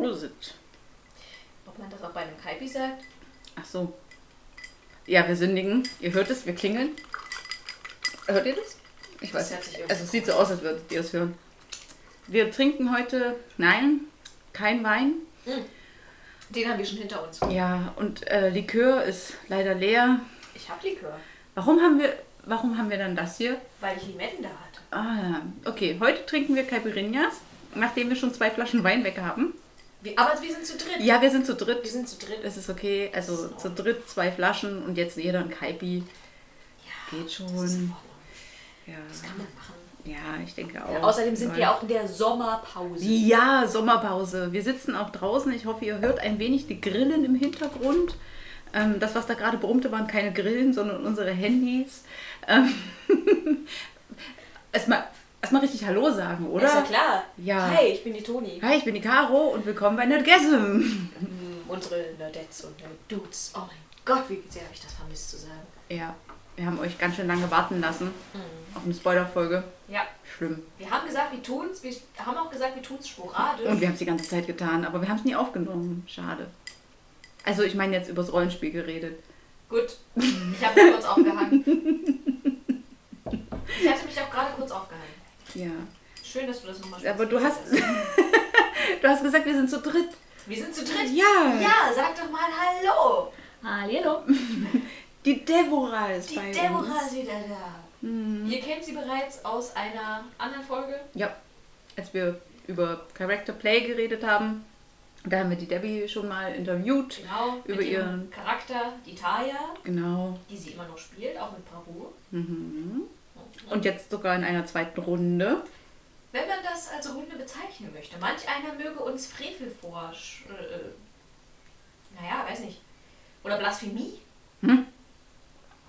Prosit. Ob man das auch bei einem Kaipi sagt? Ach so. Ja, wir sündigen. Ihr hört es, wir klingeln. Hört ihr das? Ich Das weiß nicht. Also es sieht so aus, als würdet ihr es hören. Wir trinken heute, nein, kein Wein. Den haben wir schon hinter uns. Ja, und äh, Likör ist leider leer. Ich hab Likör, Warum haben wir, warum haben wir dann das hier? weil ich Limetten da hatte. Ah, okay. Heute trinken wir Caipirinhas, nachdem wir schon zwei Flaschen Wein weg haben. Wir, aber wir sind zu dritt. Ja, wir sind zu Wir dritt. sind zu dritt. Es ist okay. Also Das in zu dritt zwei Flaschen und jetzt jeder ein Kaipi. Ja, Geht das schon. Ordnung. Ja, Das kann man machen. ja ich denke auch. Ja, außerdem sind wir auch in der Sommerpause. Ja, Sommerpause. Wir sitzen auch draußen. Ich hoffe, ihr hört ein wenig die Grillen im Hintergrund. Ähm, das, was da gerade brummte, waren keine Grillen, sondern unsere Handys. Ähm, Erstmal erstmal richtig Hallo sagen, oder? Ist ja klar. Ja. Hi, ich bin die Toni. Hi, ich bin die Caro und willkommen bei Nerdgasm. Mm, Unsere Nerdettes und Dudes. Oh mein Gott, wie sehr habe ich das vermisst zu sagen. Ja, wir haben euch ganz schön lange warten lassen Mhm. auf eine Spoilerfolge. Ja, Schlimm. wir haben gesagt, wir tun's. Wir haben auch gesagt, wir tun's sporadisch. Und wir haben es die ganze Zeit getan, aber wir haben es nie aufgenommen. Schade. Also ich meine jetzt übers Rollenspiel geredet. Gut, ich habe mich kurz aufgehangen. Ich hatte mich auch gerade kurz aufgehangen. Ja. Schön, dass du das nochmal Aber du hast, du hast gesagt, wir sind zu dritt. Wir sind zu dritt. Ja. Ja, sag doch mal Hallo. Hallo. Die Deborah ist Die bei Deborah uns. ist wieder da. Mhm. Ihr kennt sie bereits aus einer anderen Folge. Ja. Als wir über Character Play geredet haben, da haben wir die Debbie schon mal interviewt. Genau. Über mit ihren- Charakter, die Taya, Genau. die sie immer noch spielt, auch mit Bravour. Mhm. Und jetzt sogar in einer zweiten Runde. Wenn man das als Runde bezeichnen möchte. Manch einer möge uns Frevel vor. Äh, naja, weiß nicht. Oder Blasphemie. Hm?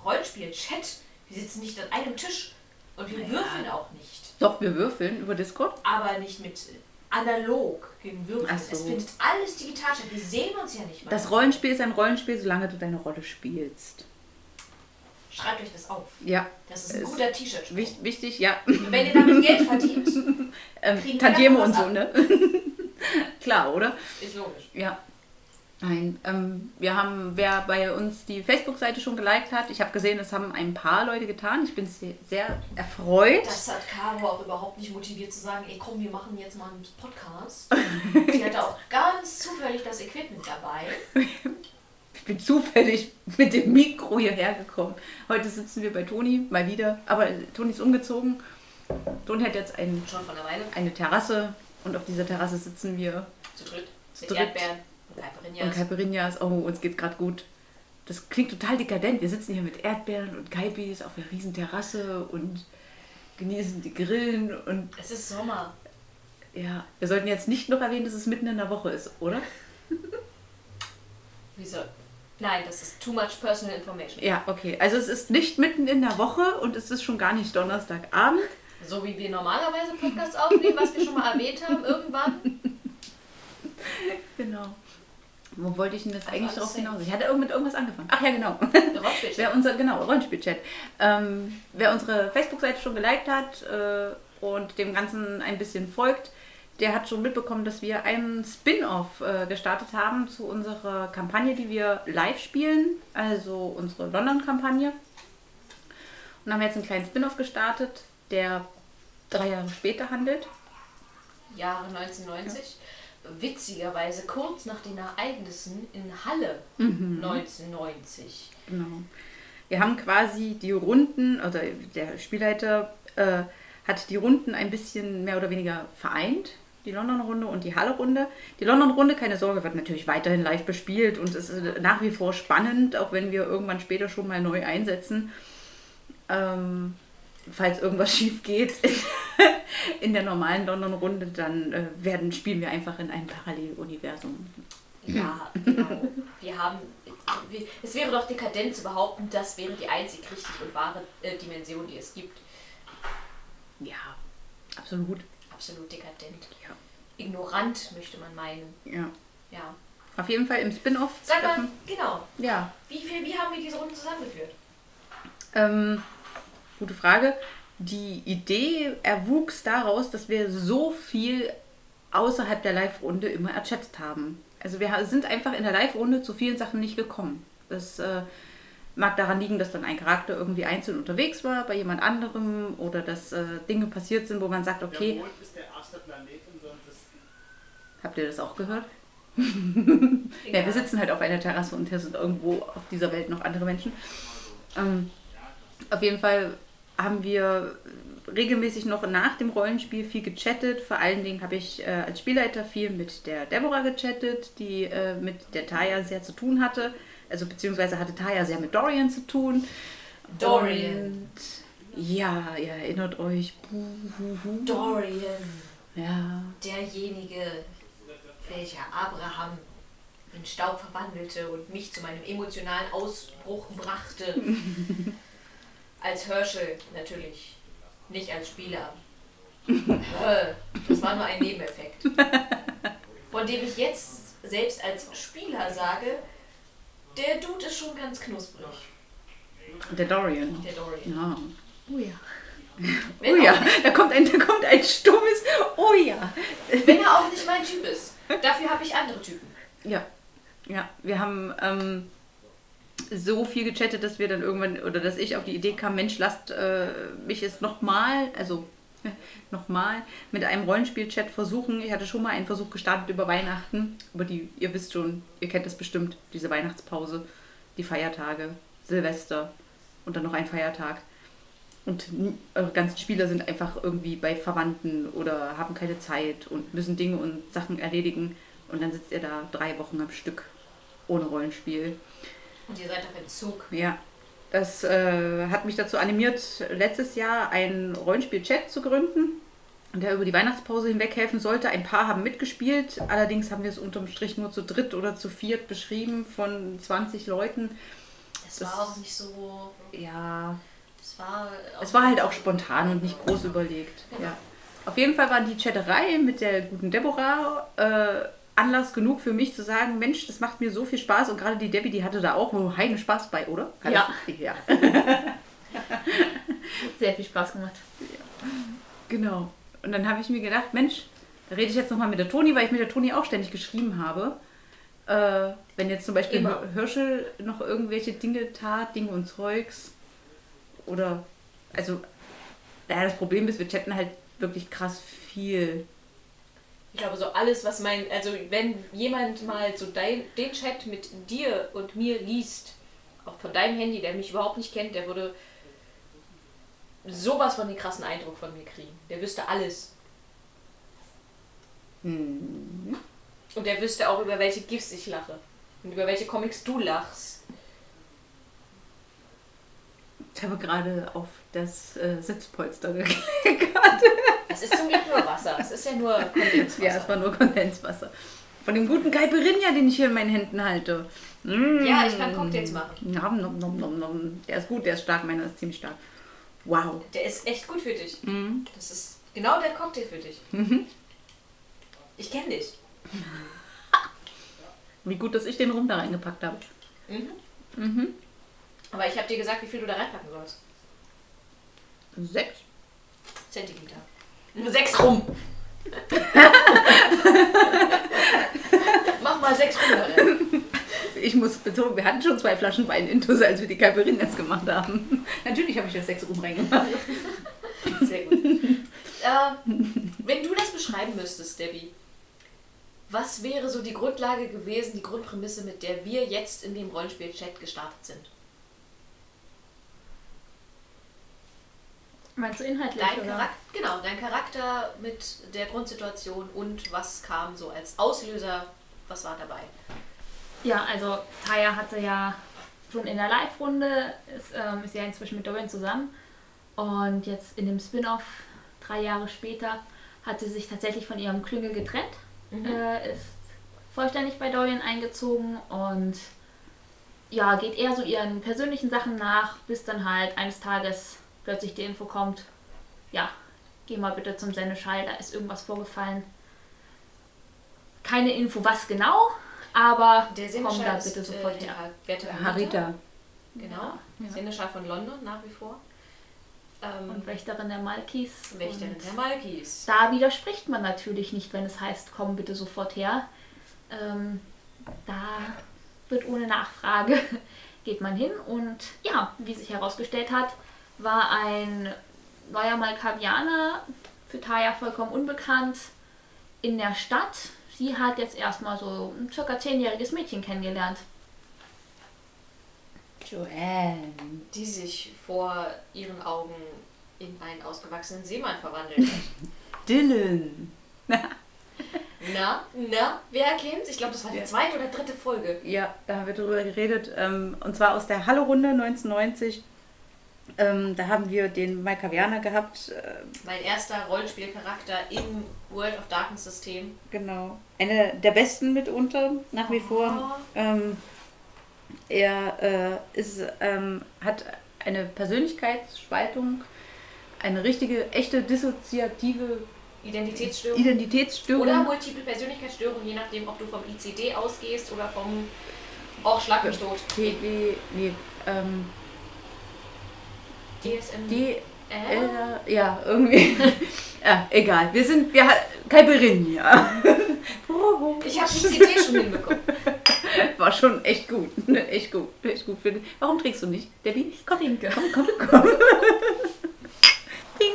Rollenspiel, Chat. Wir sitzen nicht an einem Tisch. Und wir Naja. würfeln auch nicht. Doch, wir würfeln über Discord. Aber nicht mit analog gegen Würfeln. Ach so. Es findet alles digital statt. Wir sehen uns ja nicht mal. Das Rollenspiel ist ein Rollenspiel, solange du deine Rolle spielst. Schreibt euch das auf. Ja. Das ist ein Es- guter T-Shirt. Wich- Wichtig, ja. Wenn ihr damit Geld verdient, Ähm, Kriegen wir Tantieme davon und so, ne? Klar, oder? ist logisch. Ja. Nein, ähm, wir haben, wer bei uns die Facebook-Seite schon geliked hat, ich habe gesehen, es haben ein paar Leute getan. Ich bin sehr, sehr erfreut. Das hat Caro auch überhaupt nicht motiviert zu sagen, ey komm, wir machen jetzt mal einen Podcast. Sie hatte auch ganz zufällig das Equipment dabei. Ich bin zufällig mit dem Mikro hierher gekommen. Heute sitzen wir bei Toni, mal wieder. Aber Toni ist umgezogen. Toni hat jetzt ein, der eine Terrasse und auf dieser Terrasse sitzen wir Zu dritt. Mit dritt. Erdbeeren und Caipirinhas. und Caipirinhas. Oh, uns geht's gerade gut. Das klingt total dekadent. Wir sitzen hier mit Erdbeeren und Caipis auf einer riesen Terrasse und genießen die Grillen und Es ist Sommer. ja, wir sollten jetzt nicht noch erwähnen, dass es mitten in der Woche ist, oder? Wieso? Nein, das ist too much personal information. Ja, okay. Also es ist nicht mitten in der Woche und es ist schon gar nicht Donnerstagabend. So wie wir normalerweise Podcasts aufnehmen, was wir schon mal erwähnt haben, irgendwann. Genau. Wo wollte ich denn jetzt Also eigentlich drauf hinaus? Ich hatte mit irgendwas angefangen. Ach ja, genau. Wer unser, genau, Rollenspielchat. Ähm, wer unsere Facebook-Seite schon geliked hat äh, und dem Ganzen ein bisschen folgt, der hat schon mitbekommen, dass wir einen Spin-off äh, gestartet haben zu unserer Kampagne, die wir live spielen, also unsere London-Kampagne. Und haben jetzt einen kleinen Spin-off gestartet, der drei Jahre später handelt. Jahre 1990. Witzigerweise kurz nach den Ereignissen in Halle Mhm. 1990. Genau. Wir haben quasi die Runden, oder der Spielleiter äh, hat die Runden ein bisschen mehr oder weniger vereint. Die London-Runde und die Halle-Runde. Die London-Runde, keine Sorge, wird natürlich weiterhin live bespielt und es ist nach wie vor spannend, auch wenn wir irgendwann später schon mal neu einsetzen. Ähm, falls irgendwas schief geht in der normalen London-Runde, dann äh, werden, spielen wir einfach in einem Paralleluniversum. Ja, genau. Wir haben. Es wäre doch dekadent zu behaupten, das wäre die einzig richtig und wahre äh, Dimension, die es gibt. Ja, absolut. Absolut dekadent. Ja. Ignorant, möchte man meinen. ja. Ja. Auf jeden Fall im Spin-off. Sag mal, genau. Ja, Wie, viel, wie haben wir diese Runde zusammengeführt? ähm, gute Frage. Die Idee erwuchs daraus, dass wir so viel außerhalb der Live-Runde immer erchattet haben. Also wir sind einfach in der Live-Runde zu vielen Sachen nicht gekommen. Das äh, mag daran liegen, dass dann ein Charakter irgendwie einzeln unterwegs war bei jemand anderem oder dass äh, Dinge passiert sind, wo man sagt, okay. Der Mond ist der erste Planet unseres Habt ihr das auch gehört? ja, wir sitzen halt auf einer Terrasse und hier sind irgendwo auf dieser Welt noch andere Menschen. Ähm, auf jeden Fall haben wir regelmäßig noch nach dem Rollenspiel viel gechattet. Vor allen Dingen habe ich äh, als Spielleiter viel mit der Deborah gechattet, die äh, mit der Taya sehr zu tun hatte. Also beziehungsweise hatte Taya sehr mit Dorian zu tun. Dorian. Und, ja, ihr erinnert euch. Dorian. Ja. Derjenige, welcher Abraham in Staub verwandelte und mich zu meinem emotionalen Ausbruch brachte. als Herschel natürlich, nicht als Spieler. das war nur ein Nebeneffekt. Von dem ich jetzt selbst als Spieler sage, der Dude ist schon ganz knusprig. Der Dorian. Der Dorian. Ja. Oh ja. Wenn oh ja, da kommt, ein, da kommt ein stummes Oh ja. Wenn er auch nicht mein Typ ist. Dafür habe ich andere Typen. Ja. Ja, wir haben ähm, so viel gechattet, dass wir dann irgendwann, oder dass ich auf die Idee kam, Mensch, lasst äh, mich jetzt nochmal, also nochmal mit einem Rollenspiel-Chat versuchen. Ich hatte schon mal einen Versuch gestartet über Weihnachten, aber die, ihr wisst schon, ihr kennt das bestimmt, diese Weihnachtspause, die Feiertage, Silvester und dann noch ein Feiertag. Und eure ganzen Spieler sind einfach irgendwie bei Verwandten oder haben keine Zeit und müssen Dinge und Sachen erledigen. Und dann sitzt ihr da drei Wochen am Stück ohne Rollenspiel. Und ihr seid auf Entzug. Ja. Das äh, hat mich dazu animiert, letztes Jahr einen Rollenspiel-Chat zu gründen, der über die Weihnachtspause hinweg helfen sollte. Ein paar haben mitgespielt, allerdings haben wir es unterm Strich nur zu dritt oder zu viert beschrieben von 20 Leuten. Das, das war auch nicht so. Ja. Es war, es war halt auch spontan und nicht groß überlegt. Ja. Auf jeden Fall waren die Chatterei mit der guten Deborah äh, Anlass genug für mich zu sagen, Mensch, das macht mir so viel Spaß und gerade die Debbie, die hatte da auch nur heiden Spaß bei, oder? Kann ja. Ich, ja. Sehr viel Spaß gemacht. Ja. Genau. Und dann habe ich mir gedacht, Mensch, da rede ich jetzt nochmal mit der Toni, weil ich mit der Toni auch ständig geschrieben habe. Äh, wenn jetzt zum Beispiel Immer. Hirschel noch irgendwelche Dinge tat, Dinge und Zeugs. Oder, also, naja, das Problem ist, wir chatten halt wirklich krass viel ich glaube, so alles, was mein, also wenn jemand mal so dein, den Chat mit dir und mir liest, auch von deinem Handy, der mich überhaupt nicht kennt, der würde sowas von den krassen Eindruck von mir kriegen. Der wüsste alles. Mhm. Und der wüsste auch, über welche GIFs ich lache. Und über welche Comics du lachst. Ich habe gerade auf das äh, Sitzpolster geklickt. Das ist zum Glück nur Wasser. Es ist ja nur Kondenswasser. Ja, es war nur Kondenswasser. Von dem guten Caipirinha, den ich hier in meinen Händen halte. Mm. Ja, ich kann Cocktails machen. Nom, nom, nom, nom, nom. Der ist gut, der ist stark, meiner ist ziemlich stark. Wow. Der ist echt gut für dich. Mhm. Das ist genau der Cocktail für dich. Mhm. Ich kenne dich. Wie gut, dass ich den rum da reingepackt habe. Mhm. Mhm. Aber ich habe dir gesagt, wie viel du da reinpacken sollst. Sechs Zentiliter. Sechs rum. Mach mal sechs rum rein. Ich muss betonen, wir hatten schon zwei Flaschen Wein intus, als wir die Caipirinhas gemacht haben. Natürlich habe ich das sechs rum reingemacht. Sehr gut. Äh, wenn du das beschreiben müsstest, Debbie, was wäre so die Grundlage gewesen, die Grundprämisse, mit der wir jetzt in dem Rollenspiel-Chat gestartet sind? Meinst du inhaltlich? Dein Charakter, genau, dein Charakter mit der Grundsituation und was kam so als Auslöser, was war dabei? Ja, also Taya hatte ja schon in der Live-Runde, ist, ähm, ist ja inzwischen mit Dorian zusammen und jetzt in dem Spin-off drei Jahre später hat sie sich tatsächlich von ihrem Klüngel getrennt, mhm. äh, ist vollständig bei Dorian eingezogen und ja, geht eher so ihren persönlichen Sachen nach, bis dann halt eines Tages plötzlich die Info kommt, ja, geh mal bitte zum Sendeschall, da ist irgendwas vorgefallen. Keine Info, was genau, aber der komm da bitte ist, sofort äh, her. Harita. Genau, ja. Sendeschall von London nach wie vor. Ähm, Und Wächterin der Malkis. Wächterin Und der Malkis. Da widerspricht man natürlich nicht, wenn es heißt, komm bitte sofort her. Ähm, da wird ohne Nachfrage, geht man hin. Und ja, wie sich herausgestellt hat, war ein neuer Malkavianer für Taya vollkommen unbekannt in der Stadt. Sie hat jetzt erstmal so ein circa zehnjähriges Mädchen kennengelernt. Joanne. Die sich vor ihren Augen in einen ausgewachsenen Seemann verwandelt hat. Dylan. Na, na, wer erkennt's? Ich glaube, das war die zweite oder dritte Folge. Ja, da haben wir drüber geredet. Ähm, und zwar aus der Halle-Runde 1990. Ähm, da haben wir den Malkavianer gehabt. Äh, Mein erster Rollenspielcharakter im World of Darkness System. genau. Einer der besten mitunter, nach wie vor. Ähm, er äh, ist, ähm, hat eine Persönlichkeitsspaltung, eine richtige, echte dissoziative Identitätsstörung. Identitätsstörung. oder multiple Persönlichkeitsstörung, je nachdem, ob du vom ICD ausgehst oder vom Och, schlag mich tot. PD, nee, ähm, DSM. D, äh? Ja, irgendwie. ja, egal. Wir sind, wir Kaiberin hier. Ich habe ICD schon hinbekommen. War schon echt gut. Echt gut. Echt gut. Für- Warum trägst du nicht, Debbie? Komm, Trinke. komm, komm, komm. Ping.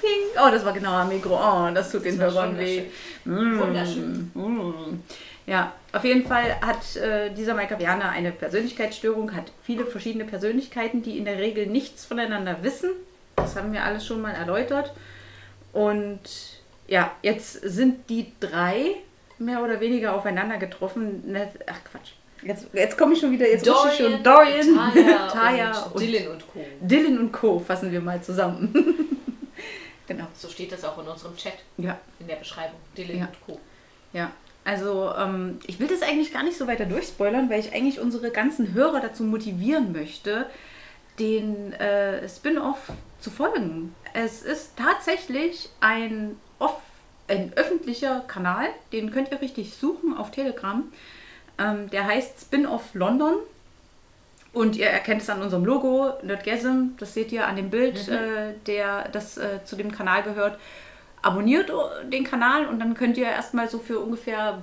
Ping. Oh, das war genau am Mikro. Oh, das tut den Das war Hörern weh. Wunderschön. Mm. Mm. Ja, auf jeden Fall hat äh, dieser Malkavianer eine Persönlichkeitsstörung, hat viele verschiedene Persönlichkeiten, die in der Regel nichts voneinander wissen. Das haben wir alles schon mal erläutert. Und ja, jetzt sind die drei mehr oder weniger aufeinander getroffen. Ach Quatsch. Jetzt, jetzt komme ich schon wieder, jetzt rutsche ich schon. Dorian, Taya, Taya und, und, Dylan und Co. Dylan und Co. fassen wir mal zusammen. genau. So steht das auch in unserem Chat, Ja, in der Beschreibung. Dylan Ja. und Co. ja. Also, ähm, ich will das eigentlich gar nicht so weiter durchspoilern, weil ich eigentlich unsere ganzen Hörer dazu motivieren möchte, den äh, Spin-off zu folgen. Es ist tatsächlich ein, off ein öffentlicher Kanal, den könnt ihr richtig suchen auf Telegram. Ähm, der heißt Spin-off London. Und ihr erkennt es an unserem Logo, Nerdgasm, das seht ihr an dem Bild, äh, der, das äh, zu dem Kanal gehört. Abonniert den Kanal und dann könnt ihr erstmal so für ungefähr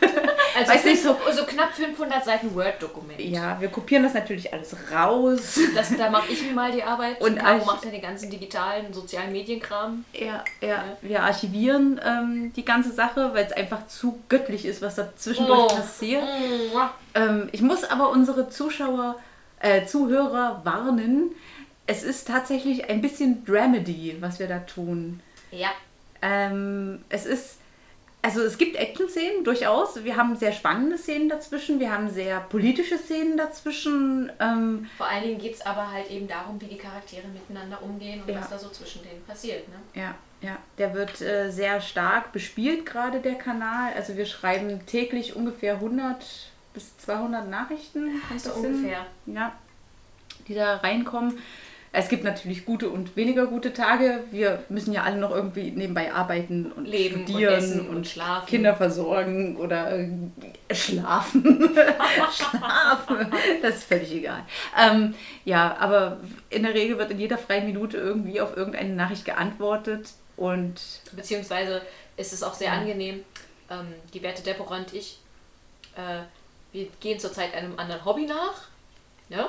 Also Weiß nicht, so, so knapp 500 Seiten Word-Dokument. Ja, wir kopieren das natürlich alles raus. Das, da mache ich mir mal die Arbeit. Und Caro macht ja den ganzen digitalen, sozialen Medienkram. Ja, ja, wir archivieren ähm, die ganze Sache, weil es einfach zu göttlich ist, was da zwischendurch Oh. passiert. Mua. Ähm, ich muss aber unsere Zuschauer, äh, Zuhörer warnen. Es ist tatsächlich ein bisschen Dramedy, was wir da tun. Ja, Ähm, es ist, also es gibt Action-Szenen durchaus. Wir haben sehr spannende Szenen dazwischen. Wir haben sehr politische Szenen dazwischen. Ähm, vor allen Dingen geht es aber halt eben darum, wie die Charaktere miteinander umgehen und Ja. was da so zwischen denen passiert. Ne? Ja, ja, der wird äh, sehr stark bespielt, gerade der Kanal. Also wir schreiben täglich ungefähr 100 bis 200 Nachrichten. kommt So ungefähr. Ja, die da reinkommen. Es gibt natürlich gute und weniger gute Tage. Wir müssen ja alle noch irgendwie nebenbei arbeiten und Leben und studieren essen und schlafen. Kinder versorgen oder äh, schlafen. schlafen. Das ist völlig egal. Ähm, ja, aber in der Regel wird in jeder freien Minute irgendwie auf irgendeine Nachricht geantwortet und Beziehungsweise ist es auch sehr angenehm. Ähm, die werte Deborah und ich, äh, wir gehen zurzeit einem anderen Hobby nach. Ne?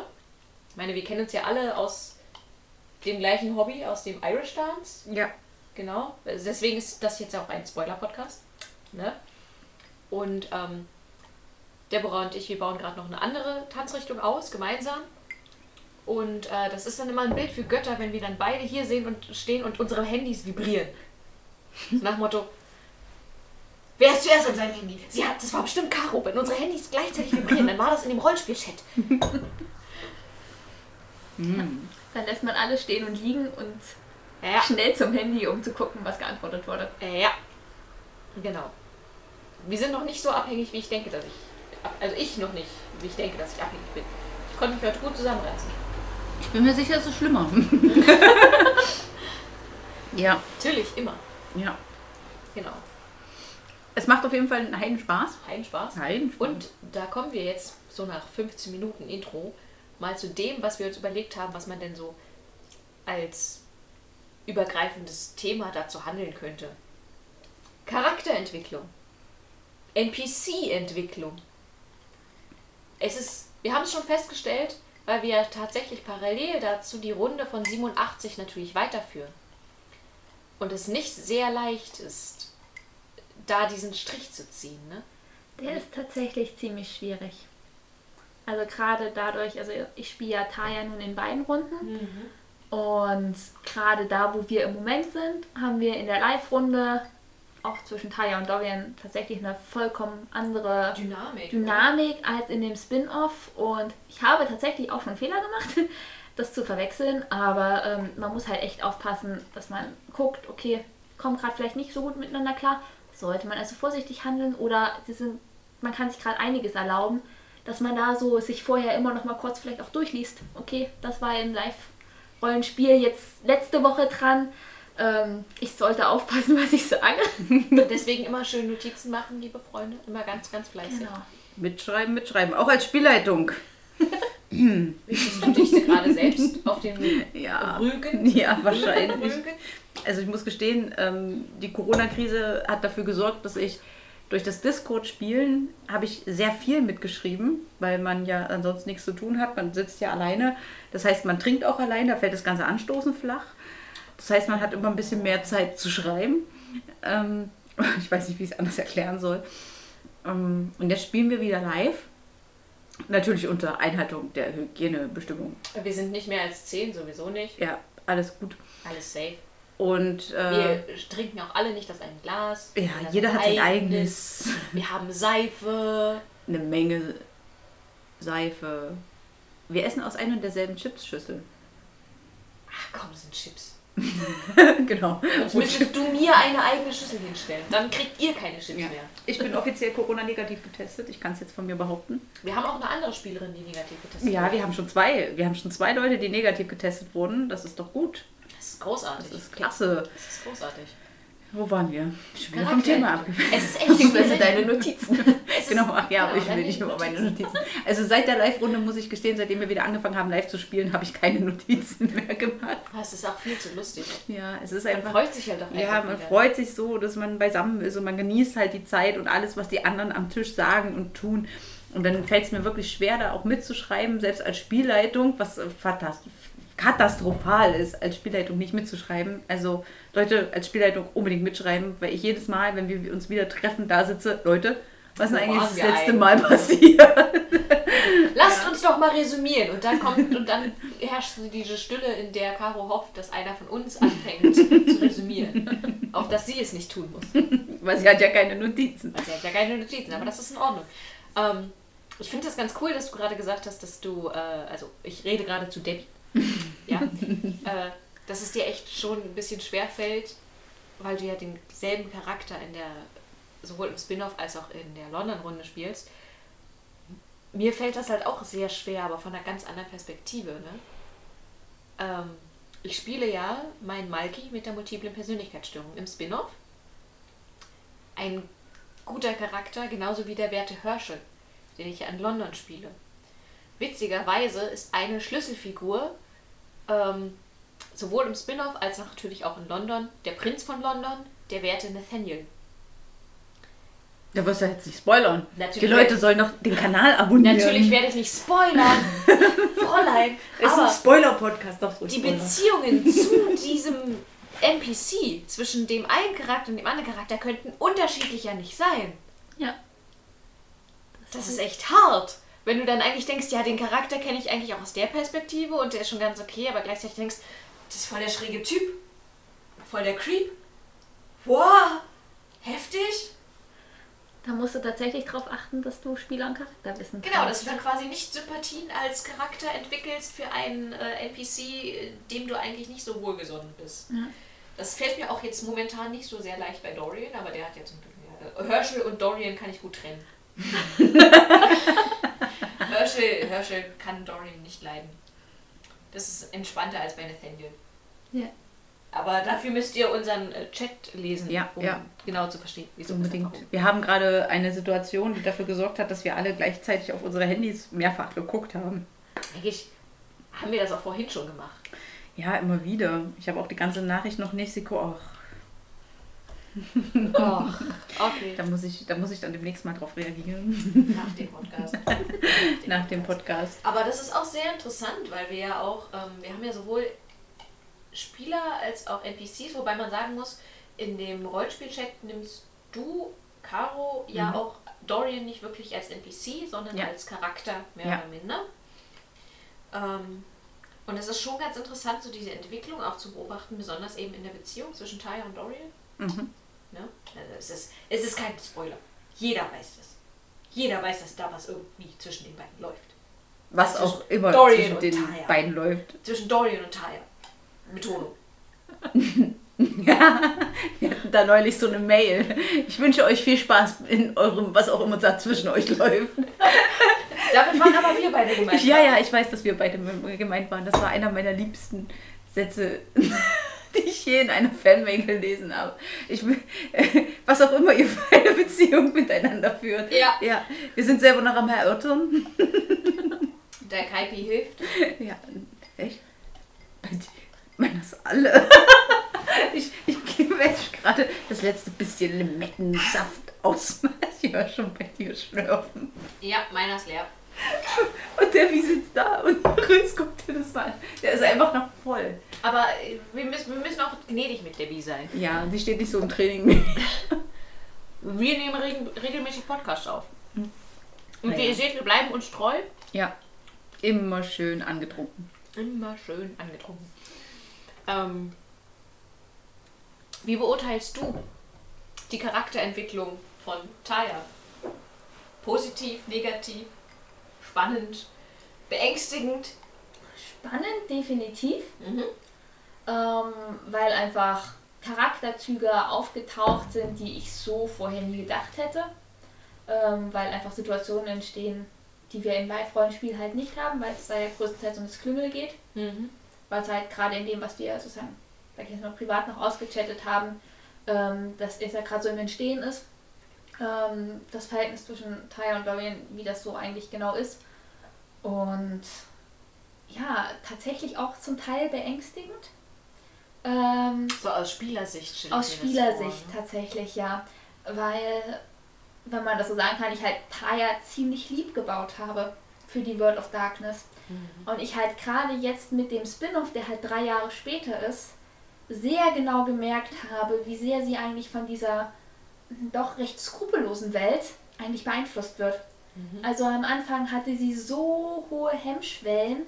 Ich meine, wir kennen uns ja alle aus dem gleichen Hobby, aus dem Irish Dance. ja, Genau. Also Deswegen ist das jetzt auch ein Spoiler-Podcast. Ne? Und ähm, Deborah und ich, wir bauen gerade noch eine andere Tanzrichtung aus, gemeinsam. Und äh, das ist dann immer ein Bild für Götter, wenn wir dann beide hier sehen und stehen und unsere Handys vibrieren. So nach Motto, wer ist zuerst an seinem Handy? Sie hat, das war bestimmt Caro. Wenn unsere Handys gleichzeitig vibrieren, dann war das in dem Rollenspiel-Chat. Dann lässt man alle stehen und liegen und Ja. schnell zum Handy, um zu gucken, was geantwortet wurde. Ja. Genau. Wir sind noch nicht so abhängig, wie ich denke, dass ich. Also ich noch nicht, wie ich denke, dass ich abhängig bin. Ich konnte mich heute gut zusammenreißen. ich bin mir sicher, es ist schlimmer. ja, Natürlich, immer. ja. Genau. Es macht auf jeden Fall einen Heiden Spaß. Kein Spaß. Heiden Und da kommen wir jetzt so nach 15 Minuten Intro mal zu dem, was wir uns überlegt haben, was man denn so als übergreifendes Thema dazu handeln könnte. Charakterentwicklung. NPC-Entwicklung. Es ist, wir haben es schon festgestellt, weil wir tatsächlich parallel dazu die Runde von 87 natürlich weiterführen. Und es nicht sehr leicht ist, da diesen Strich zu ziehen. Ne? Der ist tatsächlich ziemlich schwierig. Also gerade dadurch, also ich spiele ja Taya nun in beiden Runden. Und gerade da, wo wir im Moment sind, haben wir in der Live-Runde auch zwischen Taya und Dorian tatsächlich eine vollkommen andere Dynamik. Dynamik als in dem Spin-off. Und ich habe tatsächlich auch schon Fehler gemacht, das zu verwechseln. Aber ähm, man muss halt echt aufpassen, dass man guckt, okay, kommen gerade vielleicht nicht so gut miteinander klar. Sollte man also vorsichtig handeln oder sie sind, man kann sich gerade einiges erlauben, dass man da so sich vorher immer noch mal kurz vielleicht auch durchliest. Okay, das war im Live-Rollenspiel jetzt letzte Woche dran. Ähm, ich sollte aufpassen, was ich sage. Deswegen immer schön Notizen machen, liebe Freunde. Immer ganz, ganz fleißig. Genau. Mitschreiben, mitschreiben. Auch als Spielleitung. Richtest du dich gerade selbst auf den Ja. Rügen? Ja, wahrscheinlich. Rügen? Also ich muss gestehen, ähm, die Corona-Krise hat dafür gesorgt, dass ich durch das Discord-Spielen habe ich sehr viel mitgeschrieben, weil man ja ansonsten nichts zu tun hat. Man sitzt ja alleine. Das heißt, man trinkt auch allein, da fällt das ganze Anstoßen flach. Das heißt, man hat immer ein bisschen mehr Zeit zu schreiben. Ähm, ich weiß nicht, wie ich es anders erklären soll. Ähm, und jetzt spielen wir wieder live. Natürlich unter Einhaltung der Hygienebestimmungen. Wir sind nicht mehr als zehn, sowieso nicht. Ja, alles gut. Alles safe. Und äh, Wir trinken auch alle nicht aus einem Glas. ja, Jeder hat sein eigenes. Wir haben Seife. eine Menge Seife. Wir essen aus einer und derselben Chipsschüssel. Ach komm, das sind Chips. genau. Sonst müsstest du mir eine eigene Schüssel hinstellen. Dann kriegt ihr keine Chips Ja. mehr. Ich bin offiziell Corona-negativ getestet. Ich kann es jetzt von mir behaupten. Wir haben auch eine andere Spielerin, die negativ getestet Ja, wurde. wir haben schon zwei. Wir haben schon zwei Leute, die negativ getestet wurden. Das ist doch gut. Das ist großartig. Das ist klasse. Das ist großartig. Wo waren wir? Schon wieder vom Thema abgekommen. Es ist echt Beziehungsweise deine Notizen. Genau, ach ja, genau, ich will nicht über meine Notizen. Also seit der Live-Runde muss ich gestehen, seitdem wir wieder angefangen haben, live zu spielen, habe ich keine Notizen mehr gemacht. Das ist auch viel zu lustig. Ja, es ist Man einfach. freut sich halt doch Ja, man wieder. freut sich so, dass man beisammen ist und man genießt halt die Zeit und alles, was die anderen am Tisch sagen und tun. Und dann fällt es mir wirklich schwer, da auch mitzuschreiben, selbst als Spielleitung, was äh, katastrophal ist, als Spielleitung nicht mitzuschreiben. Also Leute, als Spielleitung unbedingt mitschreiben, weil ich jedes Mal, wenn wir uns wieder treffen, da sitze, Leute, was ist denn eigentlich das letzte? Mal passiert? Lasst uns doch mal resümieren. Und dann kommt und dann herrscht so diese Stille, in der Caro hofft, dass einer von uns anfängt zu resümieren. Auf dass sie es nicht tun muss. Weil sie hat ja keine Notizen. Weil sie hat ja keine Notizen, aber das ist in Ordnung. Ähm, ich finde das ganz cool, dass du gerade gesagt hast, dass du, äh, also ich rede gerade zu Debbie, ja, äh, dass es dir echt schon ein bisschen schwer fällt, weil du ja denselben Charakter in der, sowohl im Spin-off als auch in der London-Runde spielst. Mir fällt das halt auch sehr schwer, aber von einer ganz anderen Perspektive. Ne? Ähm, ich spiele ja meinen Malki mit der multiplen Persönlichkeitsstörung im Spin-off. Ein guter Charakter, genauso wie der Werte Herschel, den ich ja in London spiele. Witzigerweise ist eine Schlüsselfigur ähm, sowohl im Spin-off als auch natürlich auch in London der Prinz von London, der Werte Nathaniel. Da wirst du jetzt nicht spoilern. Natürlich die Leute sollen doch den Kanal abonnieren. Natürlich werde ich nicht spoilern, Fräulein, Es ist ein aber Spoiler-Podcast, die spoilern. Beziehungen zu diesem NPC, zwischen dem einen Charakter und dem anderen Charakter, könnten unterschiedlicher nicht sein. Ja. Das ist echt hart. Wenn du dann eigentlich denkst, ja, den Charakter kenne ich eigentlich auch aus der Perspektive und der ist schon ganz okay, aber gleichzeitig denkst, das ist voll der schräge Typ. Voll der Creep. Wow, heftig. Da musst du tatsächlich darauf achten, dass du Spieler und Charakter wissen Genau, dass kannst. du dann quasi nicht Sympathien als Charakter entwickelst für einen äh, NPC, dem du eigentlich nicht so wohlgesonnen bist. Ja. Das fällt mir auch jetzt momentan nicht so sehr leicht bei Dorian, aber der hat ja zum Glück mehr. Herschel und Dorian kann ich gut trennen. Herschel, Herschel kann Dorian nicht leiden. Das ist entspannter als bei Nathaniel. Ja. Aber dafür müsst ihr unseren äh, Chat lesen, Ja, um ja. genau zu verstehen, wieso das Unbedingt. Wir haben gerade eine Situation, die dafür gesorgt hat, dass wir alle gleichzeitig auf unsere Handys mehrfach geguckt haben. Eigentlich haben wir das auch vorhin schon gemacht. Ja, immer wieder. Ich habe auch die ganze Nachricht noch nicht. Sie ach, Oh, okay. da muss ich, da muss ich dann demnächst mal drauf reagieren. Nach dem Podcast. Nach dem Podcast. Aber das ist auch sehr interessant, weil wir ja auch, ähm, wir haben ja sowohl Spieler als auch NPCs, wobei man sagen muss, in dem Rollenspielcheck nimmst du, Caro, ja Mhm. auch Dorian nicht wirklich als NPC, sondern Ja. als Charakter mehr Ja. oder minder. Ähm, und es ist schon ganz interessant, so diese Entwicklung auch zu beobachten, besonders eben in der Beziehung zwischen Taya und Dorian. Mhm. Ne? Also es, ist, es ist kein Spoiler. Jeder weiß das. Jeder weiß, dass da was irgendwie zwischen den beiden läuft. Was Zwischen auch immer Dorian zwischen den Taya. beiden läuft. Zwischen Dorian und Taya. Betonung. Ja, wir hatten da neulich so eine Mail. Ich wünsche euch viel Spaß in eurem, was auch immer da zwischen euch läuft. Damit waren aber wir beide gemeint. Ja, ja, ich weiß, dass wir beide gemeint waren. Das war einer meiner liebsten Sätze, je in einer Fanmail gelesen habe. Ich, was auch immer ihr für eine Beziehung miteinander führt. Ja. Ja, wir sind selber noch am Erörtern. Der Kaipi hilft. Ja, echt? Bei dir meinen das alle. Ich, ich gebe jetzt gerade das letzte bisschen Limettensaft aus. Ich höre schon bei dir schlürfen. Ja, meiner ist leer. Und der wie sitzt da und Rüß guckt dir das mal an. Der ist einfach noch voll. Aber äh, wir müssen, wir müssen auch gnädig mit Debbie sein. Ja, die steht nicht so im Training. Wir nehmen reg regelmäßig Podcast auf. Und Naja. wie ihr seht, wir bleiben uns treu. Ja, immer schön angetrunken. Immer schön angetrunken. Ähm, wie beurteilst du die Charakterentwicklung von Taya? Positiv, negativ, spannend, beängstigend? Spannend, definitiv. Mhm. ähm, weil einfach Charakterzüge aufgetaucht sind, die ich so vorher nie gedacht hätte. Ähm, weil einfach Situationen entstehen, die wir im Live-Rollenspiel halt nicht haben, weil es da ja größtenteils um das Klüngel geht. Mhm. Weil es halt gerade in dem, was wir sozusagen, sag ich jetzt mal, privat noch ausgechattet haben, ähm, dass es ja gerade so im Entstehen ist. Ähm, das Verhältnis zwischen Taya und Dorian, wie das so eigentlich genau ist. Und ja, tatsächlich auch zum Teil beängstigend. Ähm, So aus Spielersicht. ich aus Spielersicht vor, ne? tatsächlich, ja. Weil, wenn man das so sagen kann, ich halt Taya ziemlich lieb gebaut habe für die World of Darkness. Mhm. Und ich halt gerade jetzt mit dem Spin-off, der halt drei Jahre später ist, sehr genau gemerkt habe, wie sehr sie eigentlich von dieser doch recht skrupellosen Welt eigentlich beeinflusst wird. Mhm. Also am Anfang hatte sie so hohe Hemmschwellen,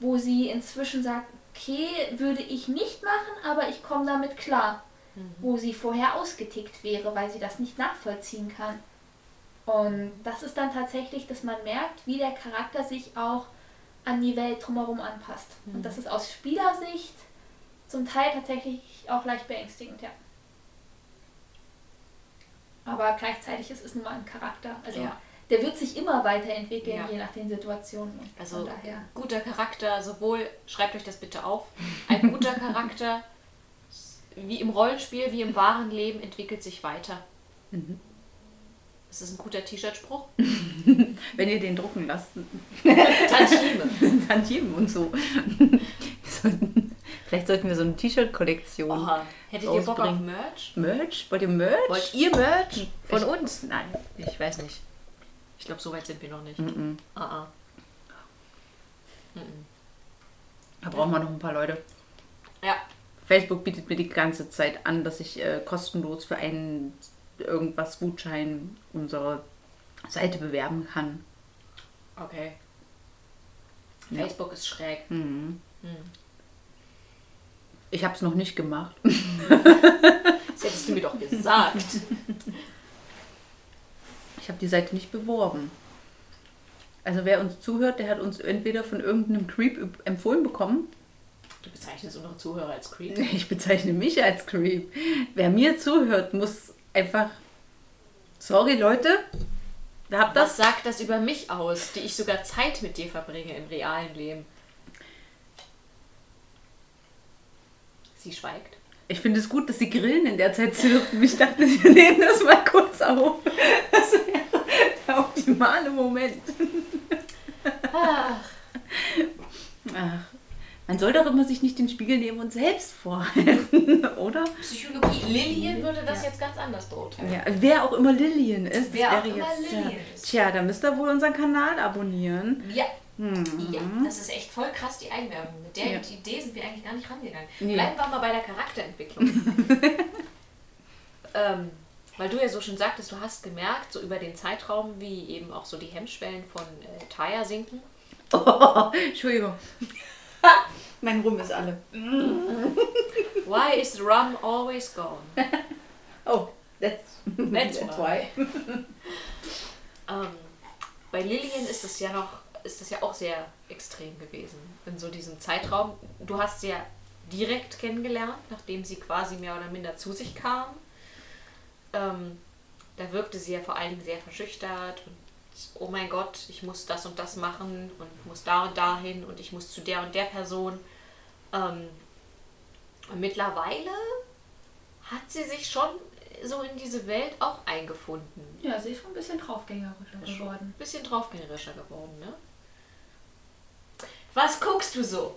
wo sie inzwischen sagt, okay, würde ich nicht machen, aber ich komme damit klar. Mhm. Wo sie vorher ausgetickt wäre, weil sie das nicht nachvollziehen kann. Und das ist dann tatsächlich, dass man merkt, wie der Charakter sich auch an die Welt drumherum anpasst. Mhm. Und das ist aus Spielersicht zum Teil tatsächlich auch leicht beängstigend, ja. Aber gleichzeitig ist es nun mal ein Charakter. Also Ja. der wird sich immer weiterentwickeln, Ja. je nach den Situationen. Also daher. guter Charakter, sowohl, schreibt euch das bitte auf, ein guter Charakter, wie im Rollenspiel, wie im wahren Leben, entwickelt sich weiter. Mhm. Das ist ein guter T-Shirt-Spruch. Wenn ihr den drucken lasst, Tantime. Tantiemen und so. Vielleicht sollten wir so eine T-Shirt-Kollektion. Oha. Hättet ihr Bock auf. Merch? Merch? Wollt ihr Merch? Wollt ihr Merch von Ich- uns? Nein. Ich weiß nicht. Ich glaube, so weit sind wir noch nicht. Mhm. Ah, ah. Mhm. Da brauchen wir noch ein paar Leute. Ja. Facebook bietet mir die ganze Zeit an, dass ich äh, kostenlos für einen irgendwas Gutschein unsere Seite bewerben kann. Okay. Ja. Facebook ist schräg. Mhm. Hm. Ich habe es noch nicht gemacht. Das hättest du mir doch gesagt. Ich habe die Seite nicht beworben. Also wer uns zuhört, der hat uns entweder von irgendeinem Creep empfohlen bekommen. Du bezeichnest unsere Zuhörer als Creep. Ich bezeichne mich als Creep. Wer mir zuhört, muss einfach. Sorry Leute, da habt Was das. sagt das über mich aus, die ich sogar Zeit mit dir verbringe im realen Leben? Sie schweigt. Ich finde es gut, dass sie grillen in der Zeit zirpen. Ich dachte, wir nehmen das mal kurz auf. Das wäre der optimale Moment. Ach, Ach, Man soll doch immer sich nicht den Spiegel nehmen und selbst vorhalten, oder? Psychologie. Lillian würde das jetzt ganz anders beurteilen. Ja, wer auch immer Lillian ist, Wer auch immer jetzt. Lillian ja. ist. Tja, da müsst ihr wohl unseren Kanal abonnieren. Ja. Hm. ja, das ist echt voll krass, die Eigenwerbung. Mit der Ja. Idee sind wir eigentlich gar nicht rangegangen. Nee. Bleiben wir mal bei der Charakterentwicklung. ähm, weil du ja so schon sagtest, du hast gemerkt, so über den Zeitraum, wie eben auch so die Hemmschwellen von äh, Taya sinken. Oh, Entschuldigung. mein Rum ist alle. Why is the rum always gone? Oh, that's, That's why. Ähm, bei Lillian ist das ja noch, ist das ja auch sehr extrem gewesen. In so diesem Zeitraum. Du hast sie ja direkt kennengelernt, nachdem sie quasi mehr oder minder zu sich kam. Ähm, da wirkte sie ja vor allen Dingen sehr verschüchtert und oh mein Gott, ich muss das und das machen und ich muss da und dahin und ich muss zu der und der Person. Ähm, und mittlerweile hat sie sich schon so in diese Welt auch eingefunden. Ja, sie ist schon ein bisschen draufgängerischer Ist geworden. ein bisschen draufgängerischer geworden, ne? Was guckst du so?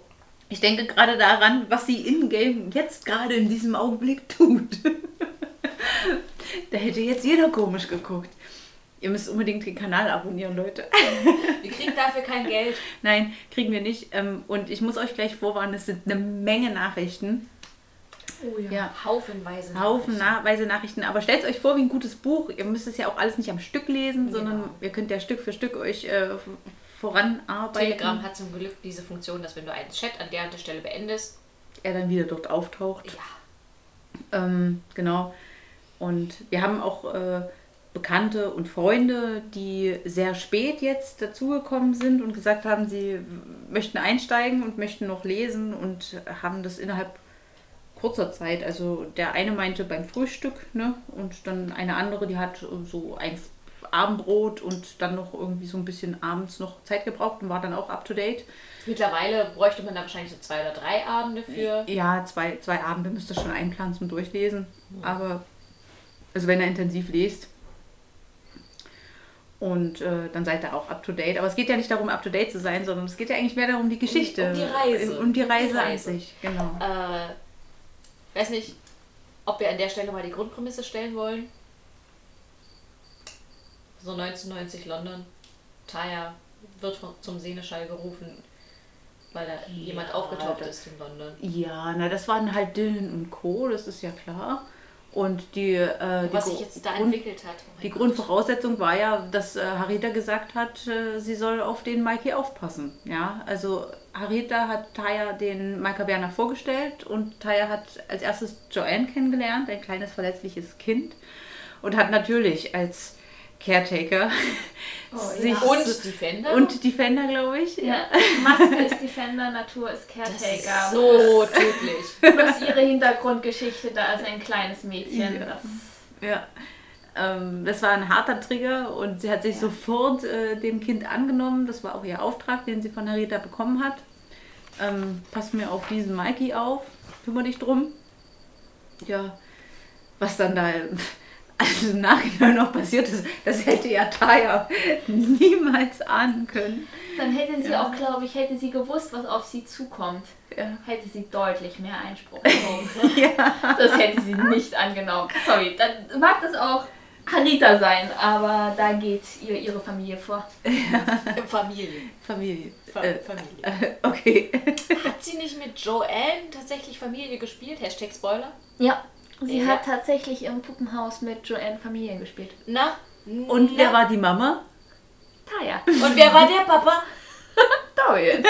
Ich denke gerade daran, was sie in-game jetzt gerade in diesem Augenblick tut. da hätte jetzt jeder komisch geguckt. Ihr müsst unbedingt den Kanal abonnieren, Leute. Wir kriegen dafür kein Geld. Nein, kriegen wir nicht. Ähm, Und ich muss euch gleich vorwarnen, es sind eine Menge Nachrichten. Oh ja. Ja, Haufenweise. haufenweise Nachrichten. Aber stellt euch vor wie ein gutes Buch. Ihr müsst es ja auch alles nicht am Stück lesen, sondern Genau. ihr könnt ja Stück für Stück euch äh, voranarbeiten. Telegram hat zum Glück diese Funktion, dass wenn du einen Chat an der und der Stelle beendest, Er dann wieder dort auftaucht. ja, Ähm, genau. Und wir haben auch äh, Bekannte und Freunde, die sehr spät jetzt dazugekommen sind und gesagt haben, sie möchten einsteigen und möchten noch lesen und haben das innerhalb kurzer Zeit. Also der eine meinte beim Frühstück, ne? Und dann eine andere, die hat so ein Abendbrot und dann noch irgendwie so ein bisschen abends noch Zeit gebraucht und war dann auch up to date. mittlerweile bräuchte man da wahrscheinlich so zwei oder drei Abende für. Ja, zwei, zwei Abende müsst ihr schon einplanen zum Durchlesen. Aber, also wenn ihr intensiv lest. Und äh, dann seid ihr auch up to date. Aber es geht ja nicht darum, up to date zu sein, sondern es geht ja eigentlich mehr darum, die Geschichte. um die Reise. Um die Um die Reise, an Reise. sich, genau. Äh, weiß nicht, ob wir an der Stelle mal die Grundprämisse stellen wollen. So 1990 London. Taya wird von- zum Seneschall gerufen, weil da jemand aufgetaucht ist in London. Ja, na, das waren halt Dylan und Co., das ist ja klar. Und die, äh, die, Was sich jetzt da Grund- entwickelt hat. Oh Die Gott. Grundvoraussetzung war ja, dass äh, Harita gesagt hat, äh, sie soll auf den Mikey aufpassen. Ja, also Harita hat Taya den Maika Werner vorgestellt und Taya hat als erstes Joanne kennengelernt, ein kleines verletzliches Kind. Und hat natürlich als Caretaker Oh, sich ja. Und Defender? und Defender, glaube ich. Ja, Maske ist Defender, Natur ist das Caretaker. ist so tödlich. Plus ihre Hintergrundgeschichte da als ein kleines Mädchen. Ja. Das, Ja. Ähm, das war ein harter Trigger und sie hat sich sofort äh, dem Kind angenommen. Das war auch ihr Auftrag, den sie von Harita bekommen hat. Ähm, pass mir auf diesen Mikey auf, kümmere dich drum. Ja, was dann da also im Nachhinein noch passiert ist, das hätte ja Taya niemals ahnen können. dann hätte sie Ja. auch, glaube ich, hätte sie gewusst, was auf sie zukommt, Ja. hätte sie deutlich mehr Einspruch erhoben. ja. Das hätte sie nicht angenommen. Sorry, dann mag das auch Harita sein, aber da geht ihr ihre Familie vor. Familie. Familie. Fa Äh, Familie. äh, okay. Hat sie nicht mit Joanne tatsächlich Familie gespielt? Hashtag Spoiler. Ja, sie Ja. hat tatsächlich im Puppenhaus mit Joanne Familie gespielt. Na? Und wer war die Mama? Taya. Und wer war der Papa? Dorian.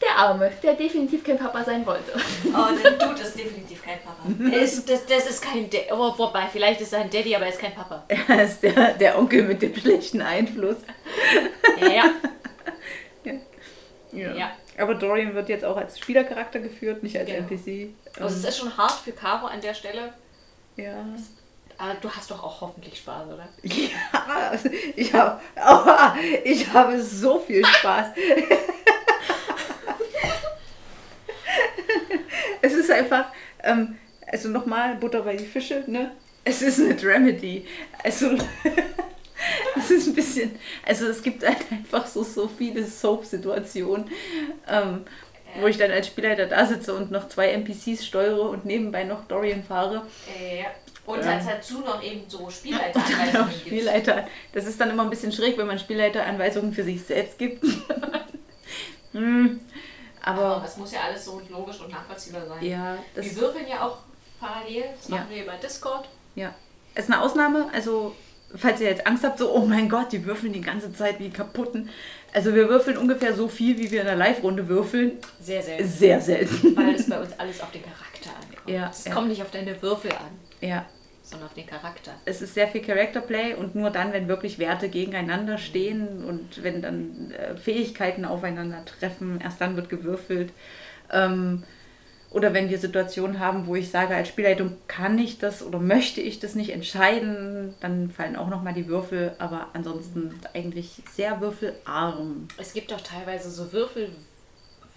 Der Arme, der definitiv kein Papa sein wollte. Oh, dann tut es definitiv kein Papa. Er ist, das, das ist kein Daddy. Oh, wobei, vielleicht ist er ein Daddy, aber er ist kein Papa. Er ist der, der Onkel mit dem schlechten Einfluss. Ja. Ja. Ja. Aber Dorian wird jetzt auch als Spielercharakter geführt, nicht als Genau. NPC. Also es ist schon hart für Caro an der Stelle. ja. Aber du hast doch auch hoffentlich Spaß, oder? ja, ich habe aua, ich habe so viel Spaß. es ist einfach, ähm, also nochmal Butter bei die Fische, ne? Es ist eine Dramedy. Also Das ist ein bisschen, also es gibt halt einfach so, so viele Soap-Situationen, ähm, wo ich dann als Spielleiter da sitze und noch zwei NPCs steuere und nebenbei noch Dorian fahre. Äh, und Ja. als dazu noch eben so dann Spielleiteranweisungen gibt. Spielleiter. Das ist dann immer ein bisschen schräg, wenn man Spielleiteranweisungen für sich selbst gibt. hm, Aber aber das muss ja alles so logisch und nachvollziehbar sein. ja, das Wir würfeln ja auch parallel, das Ja. machen wir über Discord. ja. ist eine Ausnahme. Also, falls ihr jetzt Angst habt, so, oh mein Gott, die würfeln die ganze Zeit wie kaputten. Also, wir würfeln ungefähr so viel, wie wir in der Live-Runde würfeln. Sehr selten. Sehr selten. Weil es bei uns alles auf den Charakter ankommt. Ja, es ja. kommt nicht auf deine Würfel an, Ja. sondern auf den Charakter. es ist sehr viel Character Play und nur dann, wenn wirklich Werte gegeneinander stehen und wenn dann äh, Fähigkeiten aufeinandertreffen, erst dann wird gewürfelt. Ähm, oder wenn wir Situationen haben, wo ich sage, als Spielleitung kann ich das oder möchte ich das nicht entscheiden, dann fallen auch nochmal die Würfel, aber ansonsten eigentlich sehr würfelarm. Es gibt auch teilweise so Würfel,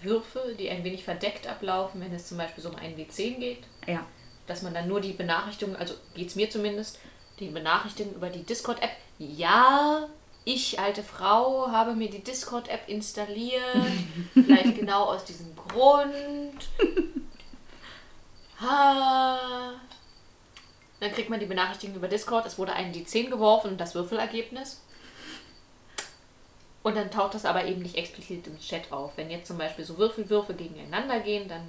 Würfe, die ein wenig verdeckt ablaufen, wenn es zum Beispiel so um einen W10 geht. Ja. dass man dann nur die Benachrichtigung, also geht es mir zumindest, die Benachrichtigung über die Discord-App. Ja, ich, alte Frau, habe mir die Discord-App installiert. Vielleicht genau aus diesem Grund. Ha. Dann kriegt man die Benachrichtigung über Discord, es wurde ein D10 geworfen und das Würfelergebnis. Und dann taucht das aber eben nicht explizit im Chat auf. Wenn jetzt zum Beispiel so Würfelwürfe gegeneinander gehen, dann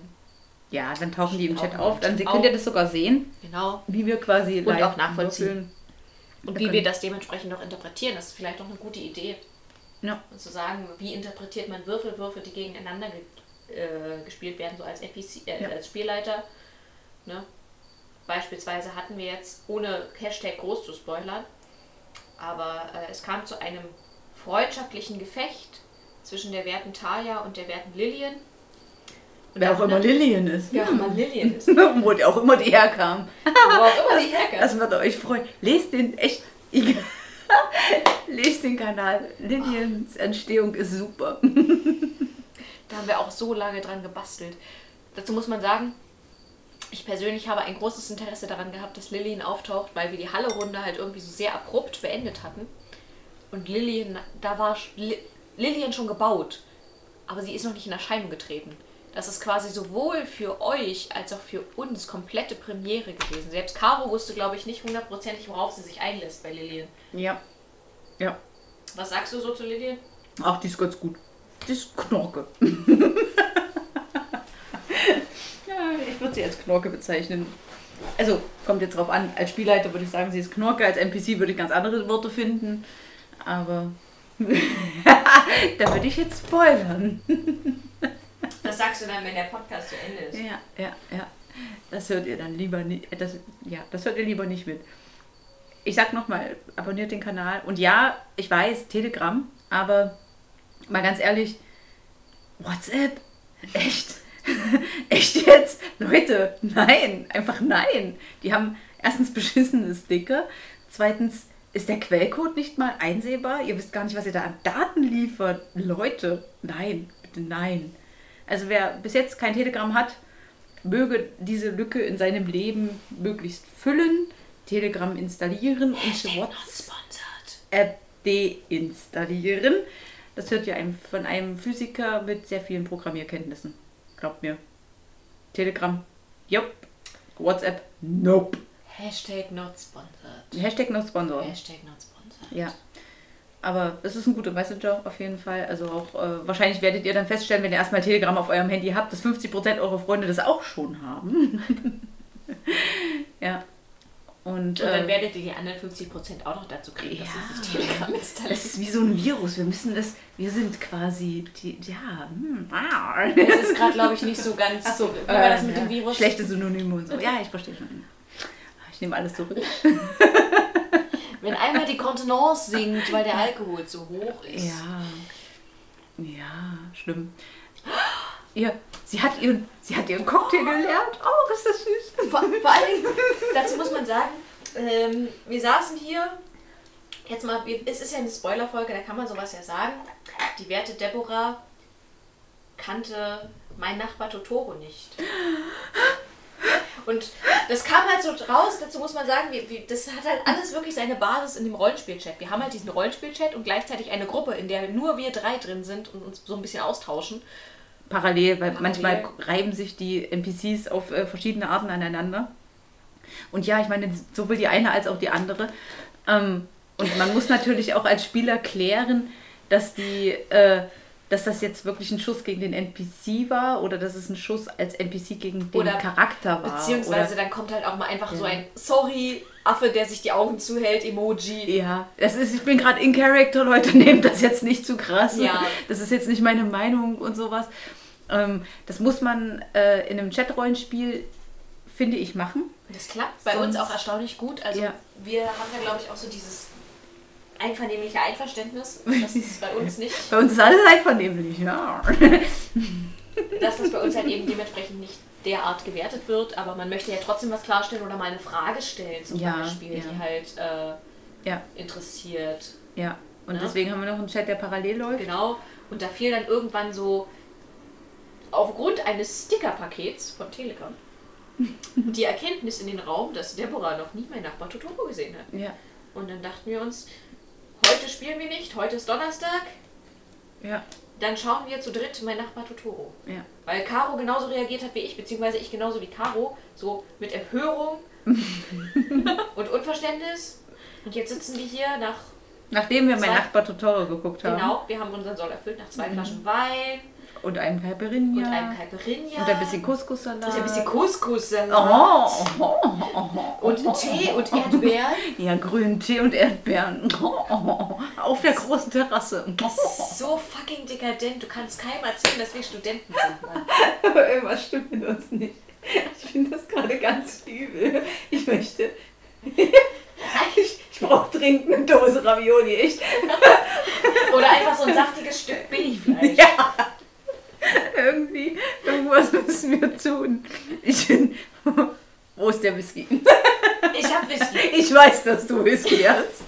Ja, dann tauchen die im Chat auf. Dann könnt ihr das sogar sehen, genau wie wir quasi Und live auch nachvollziehen. würfeln. Und wie wir das dementsprechend noch interpretieren, das ist vielleicht noch eine gute Idee. Ja. Und zu sagen, wie interpretiert man Würfel, Würfel, die gegeneinander ge äh, gespielt werden, so als NPC, äh, Ja. als Spielleiter. Ne? Beispielsweise hatten wir jetzt, ohne Hashtag groß zu spoilern, aber äh, es kam zu einem freundschaftlichen Gefecht zwischen der werten Talia und der werten Lillian. Wer auch immer Lillian ist. Wer auch immer Lillian ist. Wo die auch immer die herkam. Wo auch immer die herkommt. Das wird euch freuen. Lest den echt. Lest den Kanal. Lillians Entstehung ist super. Da haben wir auch so lange dran gebastelt. Dazu muss man sagen, ich persönlich habe ein großes Interesse daran gehabt, dass Lillian auftaucht, weil wir die Halle-Runde halt irgendwie so sehr abrupt beendet hatten. Und Lillian, da war Lillian schon gebaut, aber sie ist noch nicht in Erscheinung getreten. Das ist quasi sowohl für euch als auch für uns komplette Premiere gewesen. Selbst Caro wusste, glaube ich, nicht hundertprozentig, worauf sie sich einlässt bei Lillian. Ja. Ja. Was sagst du so zu Lillian? Ach, die ist ganz gut. Die ist Knorke. ja, ich würde sie als Knorke bezeichnen. Also, kommt jetzt drauf an. Als Spielleiter würde ich sagen, sie ist Knorke. Als NPC würde ich ganz andere Worte finden. Aber da würde ich jetzt spoilern. Das sagst du dann, wenn der Podcast zu Ende ist. Ja, ja, ja. Das hört ihr dann lieber nicht. Das, ja, das hört ihr lieber nicht mit. Ich sag nochmal, abonniert den Kanal. Und ja, ich weiß, Telegram, aber mal ganz ehrlich, WhatsApp? Echt? Echt jetzt? Leute, nein, einfach nein. Die haben erstens beschissene Sticker, zweitens ist der Quellcode nicht mal einsehbar. Ihr wisst gar nicht, was ihr da an Daten liefert. Leute, nein, bitte nein. Also wer bis jetzt kein Telegram hat, möge diese Lücke in seinem Leben möglichst füllen, Telegram installieren und WhatsApp Sponsored. deinstallieren. Das hört ihr einem, von einem Physiker mit sehr vielen Programmierkenntnissen. Glaubt mir. Telegram, jupp. WhatsApp, nope. Hashtag not sponsored. Hashtag no sponsor. Hashtag not sponsored. Ja. Aber es ist ein guter Messenger auf jeden Fall. Also auch äh, wahrscheinlich werdet ihr dann feststellen, wenn ihr erstmal Telegram auf eurem Handy habt, dass 50% eurer Freunde das auch schon haben. ja. Und, Und dann äh, werdet ihr die anderen 50% auch noch dazu kriegen, dass Ja. sie sich Telegram installieren. das ist wie so ein Virus. Wir müssen das, wir sind quasi, die, ja, hm, ah. Das ist gerade, glaube ich, nicht so ganz. Ach so, wie war das äh, mit ja. dem Virus? Schlechte Synonyme und so. Ja, ich verstehe schon. Ich nehme alles zurück. Wenn einmal die Kontenance sinkt, weil der Alkohol zu hoch ist. Ja. Ja, schlimm. Ja, sie hat ihren, sie hat ihren Cocktail geleert. Oh, ist das süß. Vor, vor Dingen, dazu muss man sagen, ähm, wir saßen hier, jetzt mal, es ist ja eine Spoilerfolge, da kann man sowas ja sagen. Die werte Deborah kannte meinen Nachbar Totoro nicht. Und das kam halt so raus, dazu muss man sagen, wie, wie, das hat halt alles wirklich seine Basis in dem Rollenspiel-Chat. Wir haben halt diesen Rollenspiel-Chat und gleichzeitig eine Gruppe, in der nur wir drei drin sind und uns so ein bisschen austauschen. Parallel, weil Parallel. manchmal reiben sich die NPCs auf äh, verschiedene Arten aneinander. Und ja, ich meine, sowohl die eine als auch die andere. Ähm, und man muss natürlich auch als Spieler klären, dass die, äh, dass das jetzt wirklich ein Schuss gegen den NPC war oder dass es ein Schuss als NPC gegen den Oder Charakter war. Beziehungsweise oder, dann kommt halt auch mal einfach so ein Sorry, Affe, der sich die Augen zuhält, Emoji. ja, das ist, ich bin gerade in Character, Leute, nehmt das jetzt nicht zu krass. Ja. Das ist jetzt nicht meine Meinung und sowas. Ähm, das muss man äh, in einem Chat-Rollenspiel, finde ich, machen. Das klappt bei Sonst- uns auch erstaunlich gut. Also Ja. wir haben da, glaube ich, auch so dieses einvernehmliche Einverständnis. Das ist bei uns nicht, Bei uns ist alles einvernehmlich, ja. dass das bei uns halt eben dementsprechend nicht derart gewertet wird, aber man möchte ja trotzdem was klarstellen oder mal eine Frage stellen zum Ja, Beispiel, ja. die halt äh, Ja, interessiert. ja. Und Ja. deswegen haben wir noch einen Chat, der parallel läuft. Genau. Und da fiel dann irgendwann so aufgrund eines Stickerpakets von Telegram die Erkenntnis in den Raum, dass Deborah noch nie mein Nachbar Totoro gesehen hat. Ja, Und dann dachten wir uns, heute spielen wir nicht, heute ist Donnerstag, ja, dann schauen wir zu dritt mein Nachbar Totoro. ja. Weil Caro genauso reagiert hat wie ich, beziehungsweise ich genauso wie Caro, so mit Empörung und Unverständnis. Und jetzt sitzen wir hier nach, Nachdem wir mein Zwei- Nachbar Totoro geguckt haben. genau, wir haben unseren Soll erfüllt, nach zwei Flaschen Wein Und einem Caipirinha. und einem Caipirinha. Und ein bisschen Couscous-Salat. und ein bisschen Couscous-Salat. Oh, oh, oh, oh. Und Tee und Erdbeeren. Ja, grünen Tee und Erdbeeren. Oh, auf der großen Terrasse. Das ist so fucking dekadent. Du kannst keinem erzählen, dass wir Studenten sind, Mann. Aber irgendwas stimmt mit uns nicht. Ich finde das gerade ganz übel. Ich möchte. Ich, ich brauche dringend eine Dose Ravioli, echt. Oder einfach so ein saftiges Stück Billigfleisch. Ja. Irgendwie, irgendwas müssen wir tun. Ich bin. Wo ist der Whisky? Ich hab Whisky. Ich weiß, dass du Whisky hast.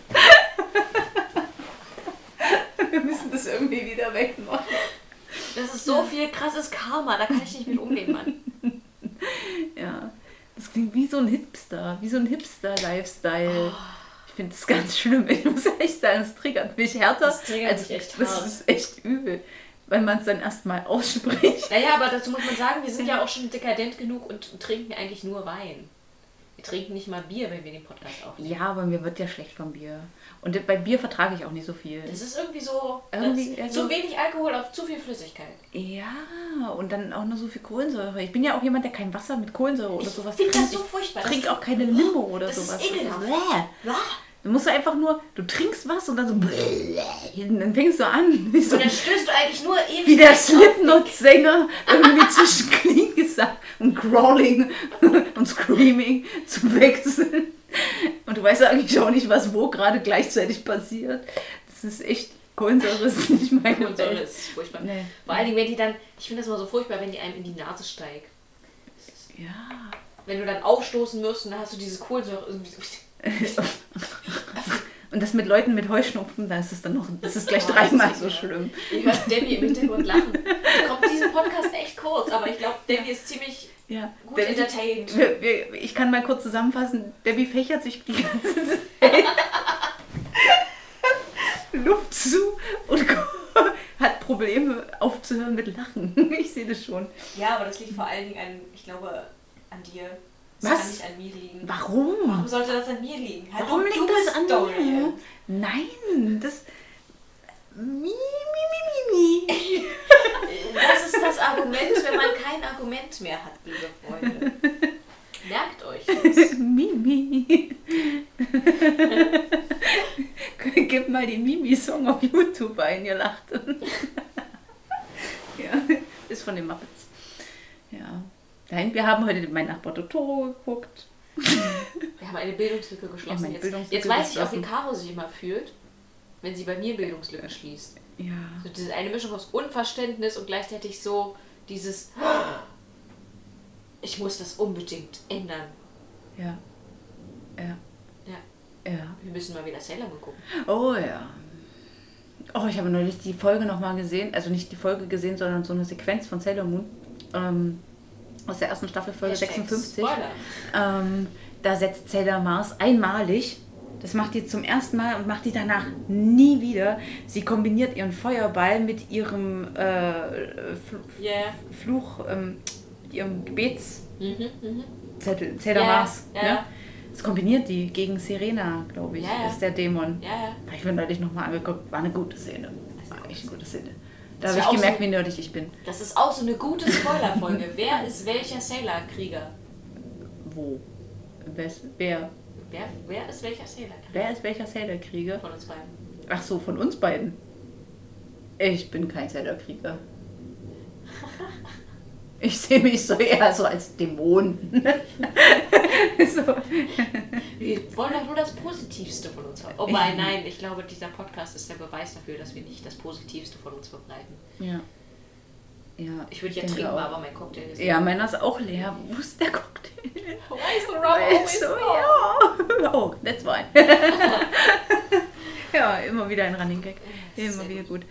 Wir müssen das irgendwie wieder wegmachen. Das ist so viel krasses Karma, da kann ich nicht mit umgehen, Mann. Ja. Das klingt wie so ein Hipster, wie so ein Hipster-Lifestyle. Ich finde das ganz schlimm. Ich muss echt sagen, es triggert mich härter. Das triggert als, mich echt Das hart. ist echt übel, weil man es dann erstmal ausspricht. Naja, aber dazu muss man sagen, wir sind ja auch schon dekadent genug und trinken eigentlich nur Wein. Wir trinken nicht mal Bier, wenn wir den Podcast aufnehmen. Ja, aber mir wird ja schlecht vom Bier. Und bei Bier vertrage ich auch nicht so viel. Das ist irgendwie so. Irgendwie, das, also- zu wenig Alkohol auf zu viel Flüssigkeit. Ja, und dann auch noch so viel Kohlensäure. Ich bin ja auch jemand, der kein Wasser mit Kohlensäure oder Ich sowas find das trinkt. so furchtbar. Ich trinke Das- auch keine Limo oder das ist sowas. ekelhaft. Bäh. Ja. Du musst einfach nur, du trinkst was und dann so, dann fängst du an, wie, so, Und dann stößt du eigentlich nur ewig. wie der Slipknot-Sänger irgendwie zwischen Klinggesang und Crawling und Screaming zu wechseln. Und du weißt eigentlich auch nicht, was wo gerade gleichzeitig passiert. Das ist echt, Kohlensäure ist nicht meine Kohlensäure Welt. ist furchtbar. Nee. Vor allen Dingen, wenn die dann, ich finde das immer so furchtbar, wenn die einem in die Nase steigt. Ja. Wenn du dann aufstoßen wirst und dann hast du diese Kohlensäure irgendwie so. Und das mit Leuten mit Heuschnupfen, da ist es dann noch, das ist gleich Oh, dreimal ist so schlimm. Ihr hört Debbie im Hintergrund lachen. Da kommt diesen Podcast echt kurz, aber ich glaube, Debbie ist ziemlich Ja. gut Debbie- entertained. ich kann mal kurz zusammenfassen. Debbie fächert sich die ganze Zeit Luft zu und hat Probleme aufzuhören mit Lachen. Ich sehe das schon. Ja, aber das liegt vor allen Dingen an, ich glaube, an dir. Das Was? kann nicht an mir liegen. Warum? Warum sollte das an mir liegen? Hallo, Warum liegt das an Dorian. mir? Nein, das. Mi, mi, mi, mi, mi. Das ist das Argument, wenn man kein Argument mehr hat, liebe Freunde. Merkt euch das. Mimi. Gib mal den Mimi-Song auf YouTube ein, ihr lacht. ja, ist von den Muppets. Ja. Nein, wir haben heute mein Nachbar Totoro geguckt. Wir haben eine Bildungslücke geschlossen. eine jetzt, Bildungslücke jetzt weiß ich auch, wie. Caro sich immer fühlt, wenn sie bei mir Bildungslücken schließt. Ja. So diese eine Mischung aus Unverständnis und gleichzeitig so dieses ich muss das unbedingt ändern. Ja. Ja. Ja, Ja. wir müssen mal wieder Sailor Moon gucken. Oh ja. Oh, ich habe neulich die Folge nochmal gesehen. Also nicht die Folge gesehen, sondern so eine Sequenz von Sailor Moon. Ähm, aus der ersten Staffel Folge Hashtag 56. Spoiler. Ähm, da setzt Sailor Mars einmalig, das macht die zum ersten Mal und macht die danach nie wieder. Sie kombiniert ihren Feuerball mit ihrem äh, Fl Yeah. Fluch, ähm, mit ihrem Gebetszettel, Mhm, mhm. Sailor Ja, Mars. ja, ne? Das kombiniert die gegen Serena, glaube ich, ist der Dämon. Ja, ja. Habe ich mir neulich nochmal angeguckt, war eine gute Szene. War echt eine gute Szene. Da habe ich gemerkt, so- wie nerdig ich bin. Das ist auch so eine gute Spoilerfolge. Wer ist welcher Sailor-Krieger? Wo? Wes- Wer? Wer, wer ist welcher Sailor-Krieger? Wer ist welcher Sailor-Krieger? Von uns beiden. Ach so, von uns beiden. Ich bin kein Sailor-Krieger. Ich sehe mich so eher so als Dämon. so. Wir wollen doch nur das Positivste von uns verbreiten. Oh nein, nein, ich glaube, dieser Podcast ist der Beweis dafür, dass wir nicht das Positivste von uns verbreiten. Ja. Ja, Ich würde ja trinken, auch. aber mein Cocktail ist Ja, meiner ist auch leer. Wo ist der Cocktail? Why is the rum always low? ja. Oh, that's fine. ja, immer wieder ein Running Gag. Immer wieder gut.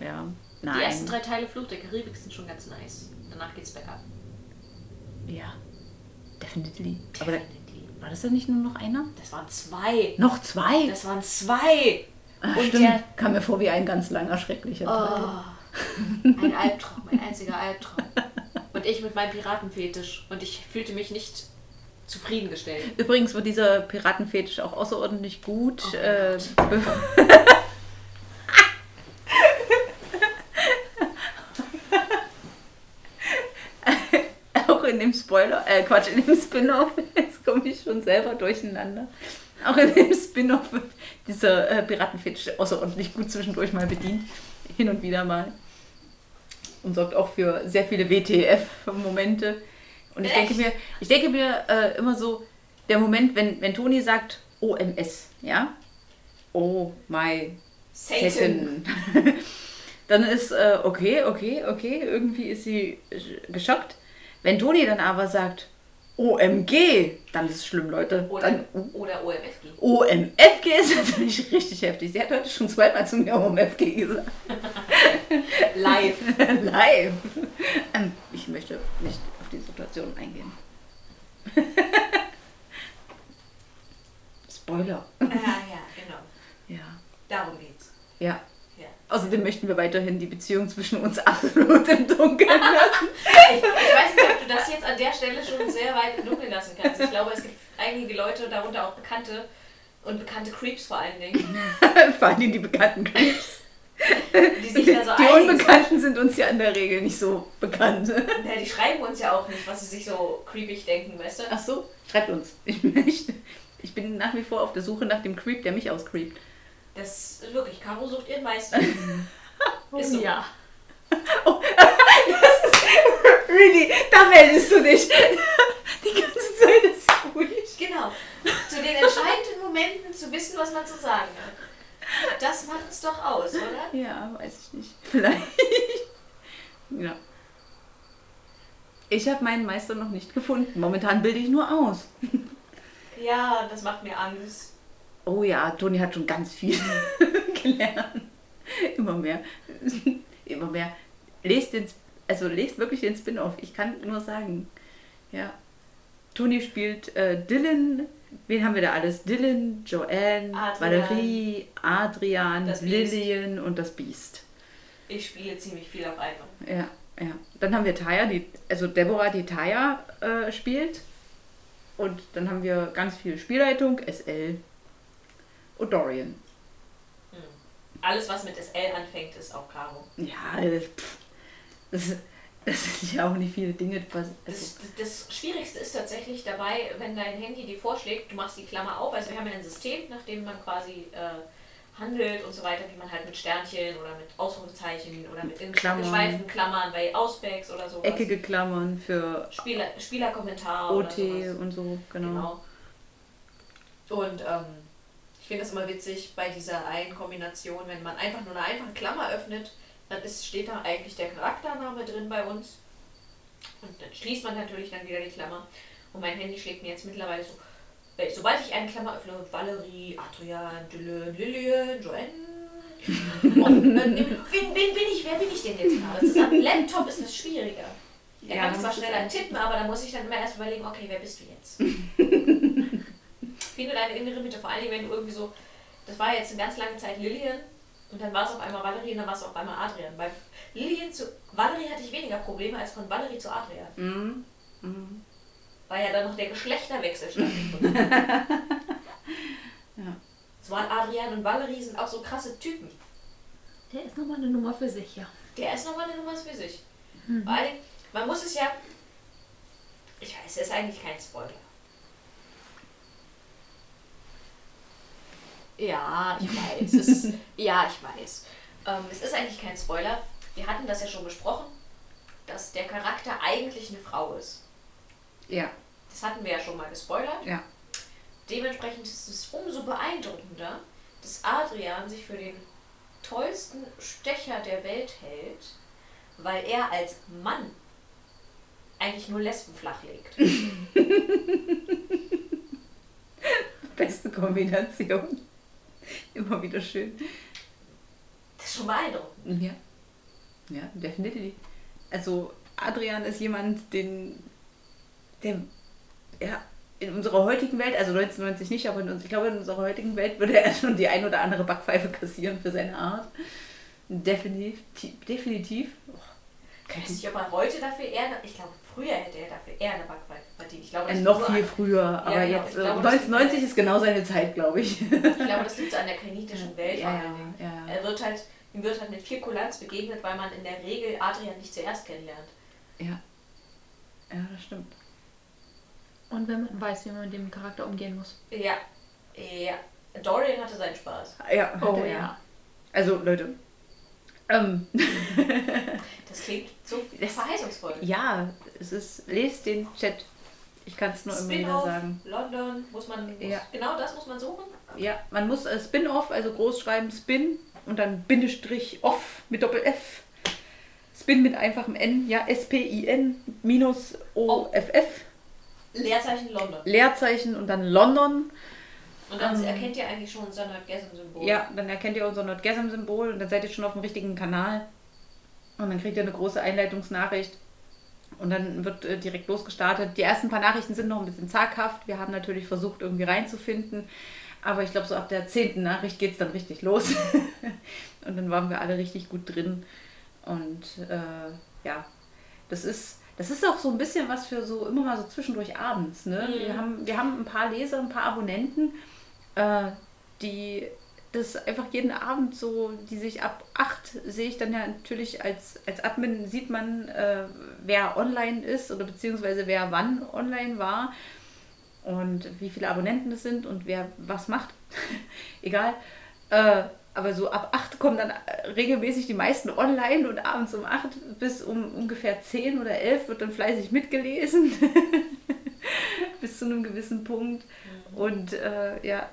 Ja, Die nein. ersten drei Teile Fluch der Karibik sind schon ganz nice. Danach geht's bergab. Ja, definitely. Aber da, Definitely. war das denn nicht nur noch einer? Das waren zwei. Noch zwei? Das waren zwei. Ach, und stimmt. der- Kam mir vor wie ein ganz langer, schrecklicher Teil. Oh, ein Albtraum, ein einziger Albtraum. Und ich mit meinem Piratenfetisch. Und ich fühlte mich nicht zufriedengestellt. Übrigens wird dieser Piratenfetisch auch außerordentlich gut. Oh mein äh, be- auch in dem Spoiler, äh Quatsch, in dem Spin-off, jetzt komme ich schon selber durcheinander. Auch in dem Spin-off wird dieser äh, Piratenfetisch außerordentlich gut zwischendurch mal bedient. Hin und wieder mal. Und sorgt auch für sehr viele WTF-Momente. Und ich denke mir, ich denke mir äh, immer so, der Moment, wenn, wenn Toni sagt OMS, ja? Oh my Satan. dann ist äh, okay, okay, okay, irgendwie ist sie geschockt. Wenn Toni dann aber sagt OMG, dann ist es schlimm, Leute. Oder, Dann oder OMFG. OMFG ist natürlich richtig heftig. Sie hat heute schon zweimal zu mir OMFG gesagt. Live. Live. Ähm, ich möchte nicht auf die Situation eingehen. Spoiler. Ah, ja, genau. Ja. Darum geht's. Ja. Außerdem möchten wir weiterhin die Beziehung zwischen uns absolut im Dunkeln lassen. Ich, ich weiß nicht, ob du das jetzt an der Stelle schon sehr weit im Dunkeln lassen kannst. Ich glaube, es gibt einige Leute, darunter auch Bekannte und bekannte Creeps vor allen Dingen, Vor allem die bekannten Creeps. die sich Die, da so die Unbekannten sind uns ja in der Regel nicht so bekannt. Ja, die schreiben uns ja auch nicht, was sie sich so creepig denken, weißt du? Ach so, schreibt uns. Ich, möchte, ich bin nach wie vor auf der Suche nach dem Creep, der mich auscreept. Das ist wirklich, Caro sucht ihren Meister. Ist so. ja. Really, da meldest du dich. Die ganze Zeit ist ruhig. Genau. Zu den entscheidenden Momenten zu wissen, was man zu sagen hat. Das macht's doch aus, oder? Ja, weiß ich nicht. Vielleicht. Ja. Ich habe meinen Meister noch nicht gefunden. Momentan bilde ich nur aus. Ja, das macht mir Angst. Oh ja, Toni hat schon ganz viel gelernt. Immer mehr. Immer mehr. Lest den, also lest wirklich den Spin-off. Ich kann nur sagen, ja. Toni spielt äh, Dylan. Wen haben wir da alles? Dylan, Joanne, Adrian. Valerie, Adrian. Lillian und das Biest. Ich spiele ziemlich viel auf einmal. Ja, ja. Dann haben wir Taya, die, also Deborah, die Taya äh, spielt. Und dann haben wir ganz viel Spielleitung, SL und Dorian. Alles, was mit SL anfängt, ist auch Caro. Ja, das, pff, das, das sind ja auch nicht viele Dinge. Was, Das, also, das Schwierigste ist tatsächlich dabei, wenn dein Handy dir vorschlägt, du machst die Klammer auf. Also wir haben ja ein System, nach dem man quasi äh, handelt und so weiter, wie man halt mit Sternchen oder mit Ausrufezeichen oder mit Klammern. geschweiften Klammern bei Auspex oder sowas. eckige Klammern für Spieler, Spielerkommentar OT und so, genau. Genau. Und ähm, ich finde das immer witzig bei dieser einen Kombination, wenn man einfach nur eine einfache Klammer öffnet, dann ist, steht da eigentlich der Charaktername drin bei uns. Und dann schließt man natürlich dann wieder die Klammer. Und mein Handy schlägt mir jetzt mittlerweile so, äh, sobald ich eine Klammer öffne, Valerie, Adrian, Dylan, Lillian, Joanne. Und, äh, wen, wen bin ich, wer bin ich denn jetzt gerade? Das ist am Laptop ist das schwieriger. Der Ja, kann zwar schneller tippen, aber da muss ich dann immer erst überlegen, okay, wer bist du jetzt? Finde deine innere Mitte, vor allen Dingen, wenn du irgendwie so, das war jetzt eine ganz lange Zeit Lillian und dann war es auf einmal Valerie und dann war es auf einmal Adrian. Bei Lillian zu Valerie hatte ich weniger Probleme als von Valerie zu Adrian. Mhm. Mhm. Weil ja dann noch der Geschlechterwechsel stattgefunden hat. Ja. So waren Adrian und Valerie sind auch so krasse Typen. Der ist nochmal eine Nummer für sich, ja. Der ist nochmal eine Nummer für sich. Vor allen Dingen, man muss es ja. Ich weiß, es ist eigentlich kein Spoiler. Ja, ich weiß. Es ist, ja, ich weiß. Ähm, es ist eigentlich kein Spoiler. Wir hatten das ja schon besprochen, dass der Charakter eigentlich eine Frau ist. Ja, Das hatten wir ja schon mal gespoilert. ja. Dementsprechend ist es umso beeindruckender, dass Adrian sich für den tollsten Stecher der Welt hält, weil er als Mann eigentlich nur Lesben flachlegt. Beste Kombination. Immer wieder schön. Das ist schon beeindruckend. Ja. Ja, definitiv. Also Adrian ist jemand, den, der, ja, in unserer heutigen Welt, also 1990 nicht, aber in uns, ich glaube, in unserer heutigen Welt würde er schon die ein oder andere Backpfeife kassieren für seine Art. Definitiv. Definitiv. Oh, Ich weiß nicht, ob er heute dafür eher, ich glaube, früher hätte er dafür eher eine Backpfeife verdient. Ich glaube, das äh, noch viel an- früher, aber genau, jetzt äh, glaube, das- 1990 ist genau seine Zeit, glaube ich. Ich glaube, das liegt so an der kanitischen Welt Ja, ja, ja. Er wird halt, ihm wird halt mit viel Kulanz begegnet, weil man in der Regel Adrian nicht zuerst kennenlernt. Ja. Ja, das stimmt. Und wenn man weiß, wie man mit dem Charakter umgehen muss. Ja, ja. Dorian hatte seinen Spaß. Ja, Oh, ja. Also, Leute. Ähm, Das klingt so verheißungsvoll. ja, es ist, lest den Chat. Ich kann es nur immer wieder sagen. London, muss man, muss, Ja. genau das muss man suchen. Ja, man muss äh, Spin-off, also groß schreiben, Spin und dann Bindestrich off mit Doppel-F. Spin mit einfachem N, ja, S-P-I-N minus O-F-F. Leerzeichen London. Leerzeichen und dann London. Und dann Ähm. erkennt ihr eigentlich schon unser Nerdgasm-Symbol. Ja, dann erkennt ihr unser Nordgasm-Symbol und dann seid ihr schon auf dem richtigen Kanal. Und dann kriegt ihr eine große Einleitungsnachricht. Und dann wird äh, direkt losgestartet. Die ersten paar Nachrichten sind noch ein bisschen zaghaft. Wir haben natürlich versucht, irgendwie reinzufinden. Aber ich glaube, so ab der zehnten Nachricht geht es dann richtig los. und dann waren wir alle richtig gut drin. Und äh, ja, das ist, das ist auch so ein bisschen was für so immer mal so zwischendurch abends. Ne? Mhm. Wir, haben, wir haben ein paar Leser, ein paar Abonnenten, äh, die das einfach jeden Abend so, die sich ab 8 sehe ich dann ja natürlich als, als Admin, sieht man, äh, wer online ist oder beziehungsweise wer wann online war und wie viele Abonnenten es sind und wer was macht. Egal. Äh, aber so ab 8 kommen dann äh, regelmäßig die meisten online und abends um 8 bis um ungefähr 10 oder 11 wird dann fleißig mitgelesen. bis zu einem gewissen Punkt. Und äh, ja,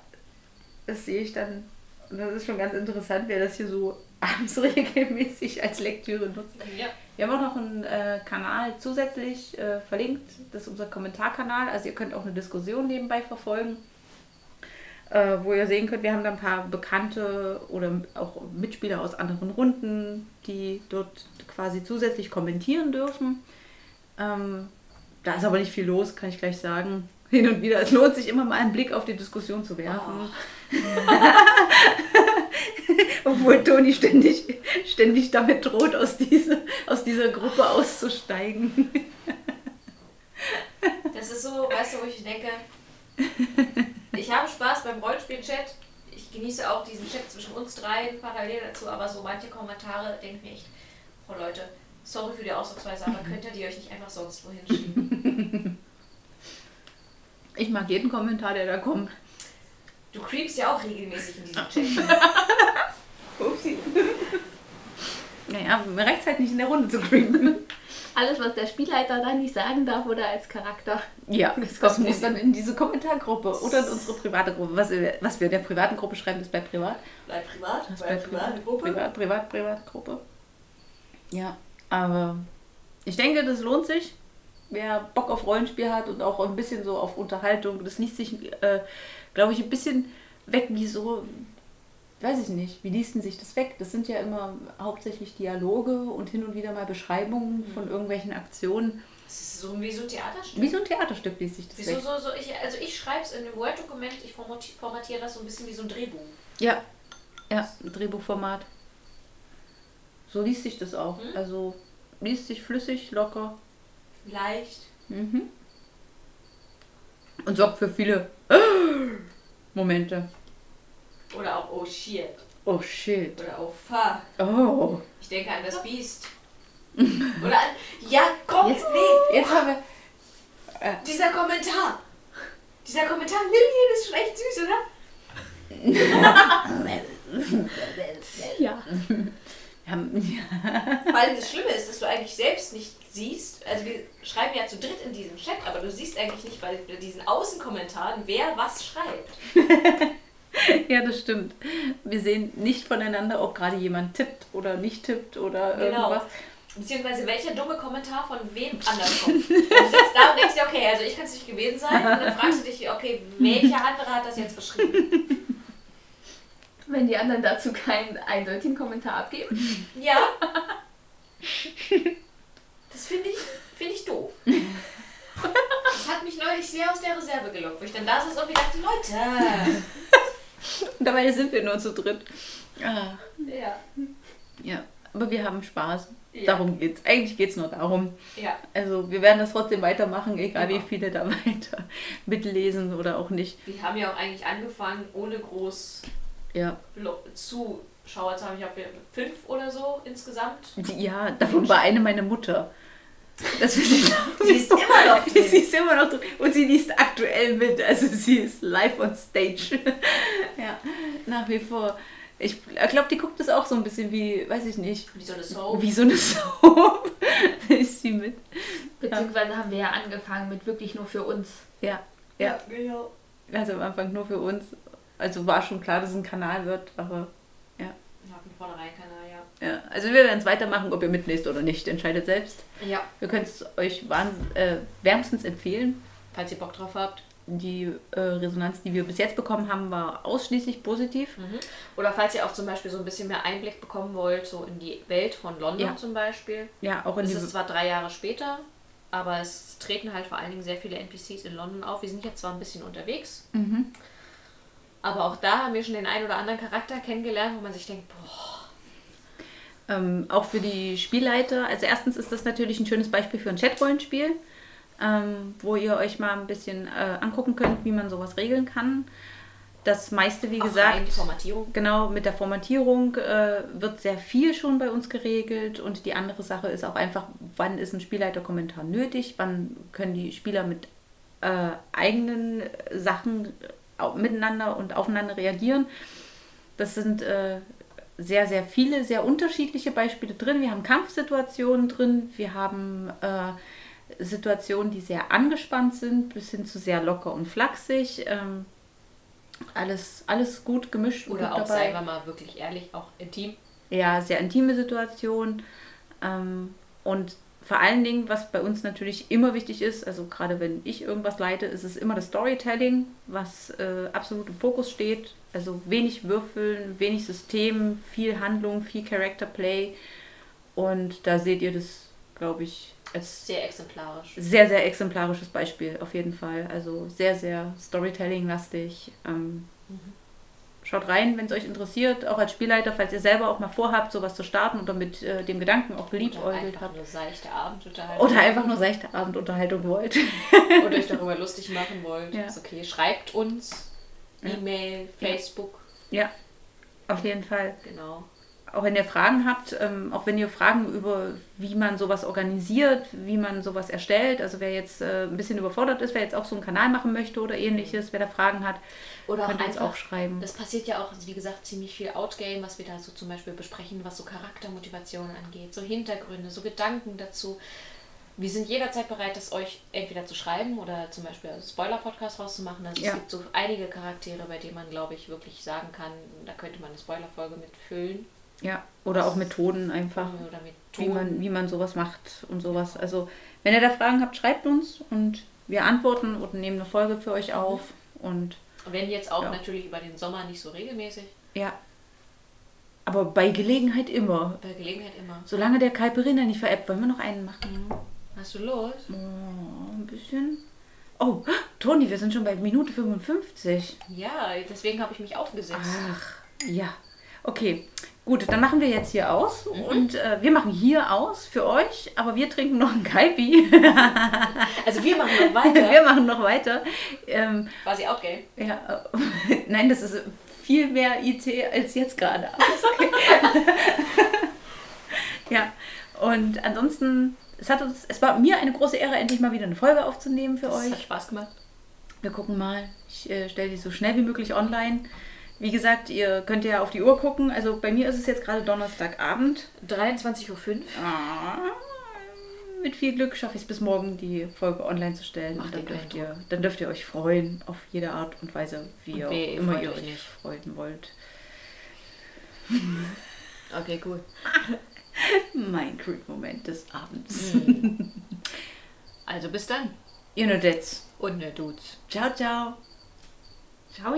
das sehe ich dann. Und das ist schon ganz interessant, wer das hier so abends regelmäßig als Lektüre nutzt. Ja. Wir haben auch noch einen äh, Kanal zusätzlich äh, verlinkt. Das ist unser Kommentarkanal. Also ihr könnt auch eine Diskussion nebenbei verfolgen, äh, wo ihr sehen könnt, wir haben da ein paar bekannte oder auch Mitspieler aus anderen Runden, die dort quasi zusätzlich kommentieren dürfen. Ähm, da ist aber nicht viel los, kann ich gleich sagen. Hin und wieder. Es lohnt sich immer mal einen Blick auf die Diskussion zu werfen. Obwohl Toni ständig, ständig damit droht, aus, diese, aus dieser Gruppe auszusteigen. Das ist so, weißt du, wo ich denke, ich habe Spaß beim Rollenspiel-Chat. Ich genieße auch diesen Chat zwischen uns dreien parallel dazu, aber so manche Kommentare denken mir echt, oh Leute, sorry für die Ausdrucksweise, aber könnt ihr die euch nicht einfach sonst wohin schieben? Ich mag jeden Kommentar, der da kommt. Du creepst ja auch regelmäßig in diesem Chat. Upsi. Naja, mir reicht halt nicht in der Runde zu creepen. Alles, was der Spielleiter da nicht sagen darf oder als Charakter. Ja, Das das kommt muss nicht. dann in diese Kommentargruppe oder in unsere private Gruppe. Was wir, was wir in der privaten Gruppe schreiben, ist bei privat. Bleib privat, Das bei privat, Gruppe. Privat, privat, Privatgruppe. Ja, aber ich denke, das lohnt sich. Wer Bock auf Rollenspiel hat und auch ein bisschen so auf Unterhaltung, das liest sich, äh, glaube ich, ein bisschen weg wie so weiß ich nicht, wie liest denn sich das weg? Das sind ja immer hauptsächlich Dialoge und hin und wieder mal Beschreibungen von irgendwelchen Aktionen. Das ist so wie so ein Theaterstück. Wie so ein Theaterstück liest sich das Wieso weg. so, so ich, also ich schreibe es in einem Word-Dokument, ich formati- formatiere das so ein bisschen wie so ein Drehbuch. Ja, ja, ein Drehbuchformat. So liest sich das auch. Mhm. Also liest sich flüssig, locker. Leicht. Mhm. Und sorgt für viele Momente. Oder auch oh shit. Oh shit. Oder oh fuck. Oh. Ich denke an das Biest. Oder an. Ja, komm, Jetzt- nee. Jetzt haben wir. Dieser Kommentar. Dieser Kommentar, Lillian ist schon echt süß, oder? Ja. Haben, Weil das Schlimme ist, dass du eigentlich selbst nicht siehst. Also wir schreiben ja zu dritt in diesem Chat, aber du siehst eigentlich nicht bei diesen Außenkommentaren, wer was schreibt. ja, das stimmt. Wir sehen nicht voneinander, ob gerade jemand tippt oder nicht tippt oder Genau. irgendwas. Beziehungsweise welcher dumme Kommentar von wem anders kommt. Du sitzt da und denkst dir, okay, also ich kann es nicht gewesen sein. Und dann fragst du dich, okay, welcher andere hat das jetzt geschrieben? Wenn die anderen dazu keinen eindeutigen Kommentar abgeben. Ja. Das finde ich, finde ich doof. Das hat mich neulich sehr aus der Reserve gelockt, wo ich dann da saß und mir dachte, Leute. Dabei sind wir nur zu dritt. Ah, Ja. ja, aber wir haben Spaß. Ja. Darum geht's. Eigentlich geht's nur darum. Ja. Also wir werden das trotzdem weitermachen, egal Genau. wie viele da weiter mitlesen oder auch nicht. Wir haben ja auch eigentlich angefangen, ohne groß Ja, Lo- Zuschauer zu haben. Ich habe fünf oder so insgesamt. ja davon war eine meine Mutter. Das finde ich Sie ist immer noch drin. Sie ist immer noch drin. Und sie liest aktuell mit. Also sie ist live on stage. ja, nach wie vor. Ich glaube, die guckt das auch so ein bisschen wie, weiß ich nicht, Wie so eine Soap. wie so eine Soap. ist sie mit. Beziehungsweise haben wir ja angefangen mit wirklich nur für uns. Ja, ja. genau. Also am Anfang nur für uns. Also war schon klar, dass es ein Kanal wird, aber ja. Ja, ja. Also wir werden es weitermachen, ob ihr mitlest oder nicht. Entscheidet selbst. Ja, Wir können es euch äh, wärmstens empfehlen. falls ihr Bock drauf habt. Die äh, Resonanz, die wir bis jetzt bekommen haben, war ausschließlich positiv. Mhm. Oder falls ihr auch zum Beispiel so ein bisschen mehr Einblick bekommen wollt, so in die Welt von London Ja. zum Beispiel. Ja, auch in Es die ist zwar drei Jahre später, aber es treten halt vor allen Dingen sehr viele NPCs in London auf. Wir sind jetzt zwar ein bisschen unterwegs, Mhm. aber auch da haben wir schon den einen oder anderen Charakter kennengelernt, wo man sich denkt, boah, Ähm, auch für die Spielleiter. Also erstens ist das natürlich ein schönes Beispiel für ein Chatrollenspiel, ähm, wo ihr euch mal ein bisschen äh, angucken könnt, wie man sowas regeln kann. Das meiste, wie auch gesagt, genau mit der Formatierung äh, wird sehr viel schon bei uns geregelt. Und die andere Sache ist auch einfach, wann ist ein Spielleiterkommentar nötig, wann können die Spieler mit äh, eigenen Sachen miteinander und aufeinander reagieren. Das sind äh, sehr, sehr viele, sehr unterschiedliche Beispiele drin. Wir haben Kampfsituationen drin, wir haben äh, Situationen, die sehr angespannt sind, bis hin zu sehr locker und flachsig. Ähm, alles, alles gut gemischt Oder gut auch, dabei. seien wir mal wirklich ehrlich, auch intim. Ja, sehr intime Situation. Ähm, und vor allen Dingen, was bei uns natürlich immer wichtig ist, also gerade wenn ich irgendwas leite, ist es immer das Storytelling, was äh, absolut im Fokus steht. Also wenig Würfeln, wenig System, viel Handlung, viel Character Play. Und da seht ihr das, glaube ich, als Sehr exemplarisch. sehr, sehr exemplarisches Beispiel auf jeden Fall. Also sehr, sehr Storytelling-lastig. Ähm, Schaut rein, wenn es euch interessiert, auch als Spielleiter, falls ihr selber auch mal vorhabt, sowas zu starten oder mit äh, dem Gedanken auch Oder geliebäugelt einfach habt. eine seichte Abendunterhaltung. Oder einfach nur seichte Abendunterhaltung wollt. Oder euch darüber lustig machen wollt. Ja. Ist okay. Schreibt uns. E-Mail, Ja. Facebook. ja, auf jeden Fall. Genau. Auch wenn ihr Fragen habt, ähm, auch wenn ihr Fragen über, wie man sowas organisiert, wie man sowas erstellt, also wer jetzt äh, ein bisschen überfordert ist, wer jetzt auch so einen Kanal machen möchte oder ähnliches, wer da Fragen hat, Oder auch könnt ihr uns auch schreiben. Das passiert ja auch, wie gesagt, ziemlich viel Outgame, was wir da so zum Beispiel besprechen, was so Charaktermotivation angeht, so Hintergründe, so Gedanken dazu. Wir sind jederzeit bereit, das euch entweder zu schreiben oder zum Beispiel als Spoiler-Podcast rauszumachen. Also Ja. es gibt so einige Charaktere, bei denen man, glaube ich, wirklich sagen kann, da könnte man eine Spoiler-Folge mit füllen. Ja, oder auch Methoden einfach. Oder mit wie man, wie man sowas macht und sowas. Also, wenn ihr da Fragen habt, schreibt uns und wir antworten und nehmen eine Folge für euch auf. Und Wenn jetzt auch Ja. natürlich über den Sommer nicht so regelmäßig. ja, Aber bei Gelegenheit immer. Bei Gelegenheit immer. Solange der Caipirinha nicht veräppt, wollen wir noch einen machen? Hast du los? Oh, ein bisschen. Oh, Toni, wir sind schon bei Minute 55. Ja, deswegen habe ich mich aufgesetzt. Ach, ja. Okay, gut, dann machen wir jetzt hier aus. Und äh, wir machen hier aus für euch, aber wir trinken noch einen Kaipi. Also wir machen noch weiter. wir machen noch weiter. Ähm, Quasi auch gay. ja, äh, nein, das ist viel mehr IT als jetzt gerade. Okay. ja, und ansonsten, es, hat uns, es war mir eine große Ehre, endlich mal wieder eine Folge aufzunehmen für Das euch. hat Spaß gemacht. Wir gucken mal. Ich äh, stelle die so schnell wie möglich online. Wie gesagt, ihr könnt ja auf die Uhr gucken. Also bei mir ist es jetzt gerade Donnerstagabend. 23.05 Uhr. Ah, mit viel Glück schaffe ich es bis morgen, die Folge online zu stellen. Macht dann dürft, ihr, dann dürft ihr euch freuen auf jede Art und Weise, wie Und ihr ihr immer ihr euch nicht. freuen wollt. Okay, cool. Mein Creep-Moment des Abends. Mhm. Also bis dann. Ihr Nudettes. Und ne Dudes. Ciao, ciao. Ciao.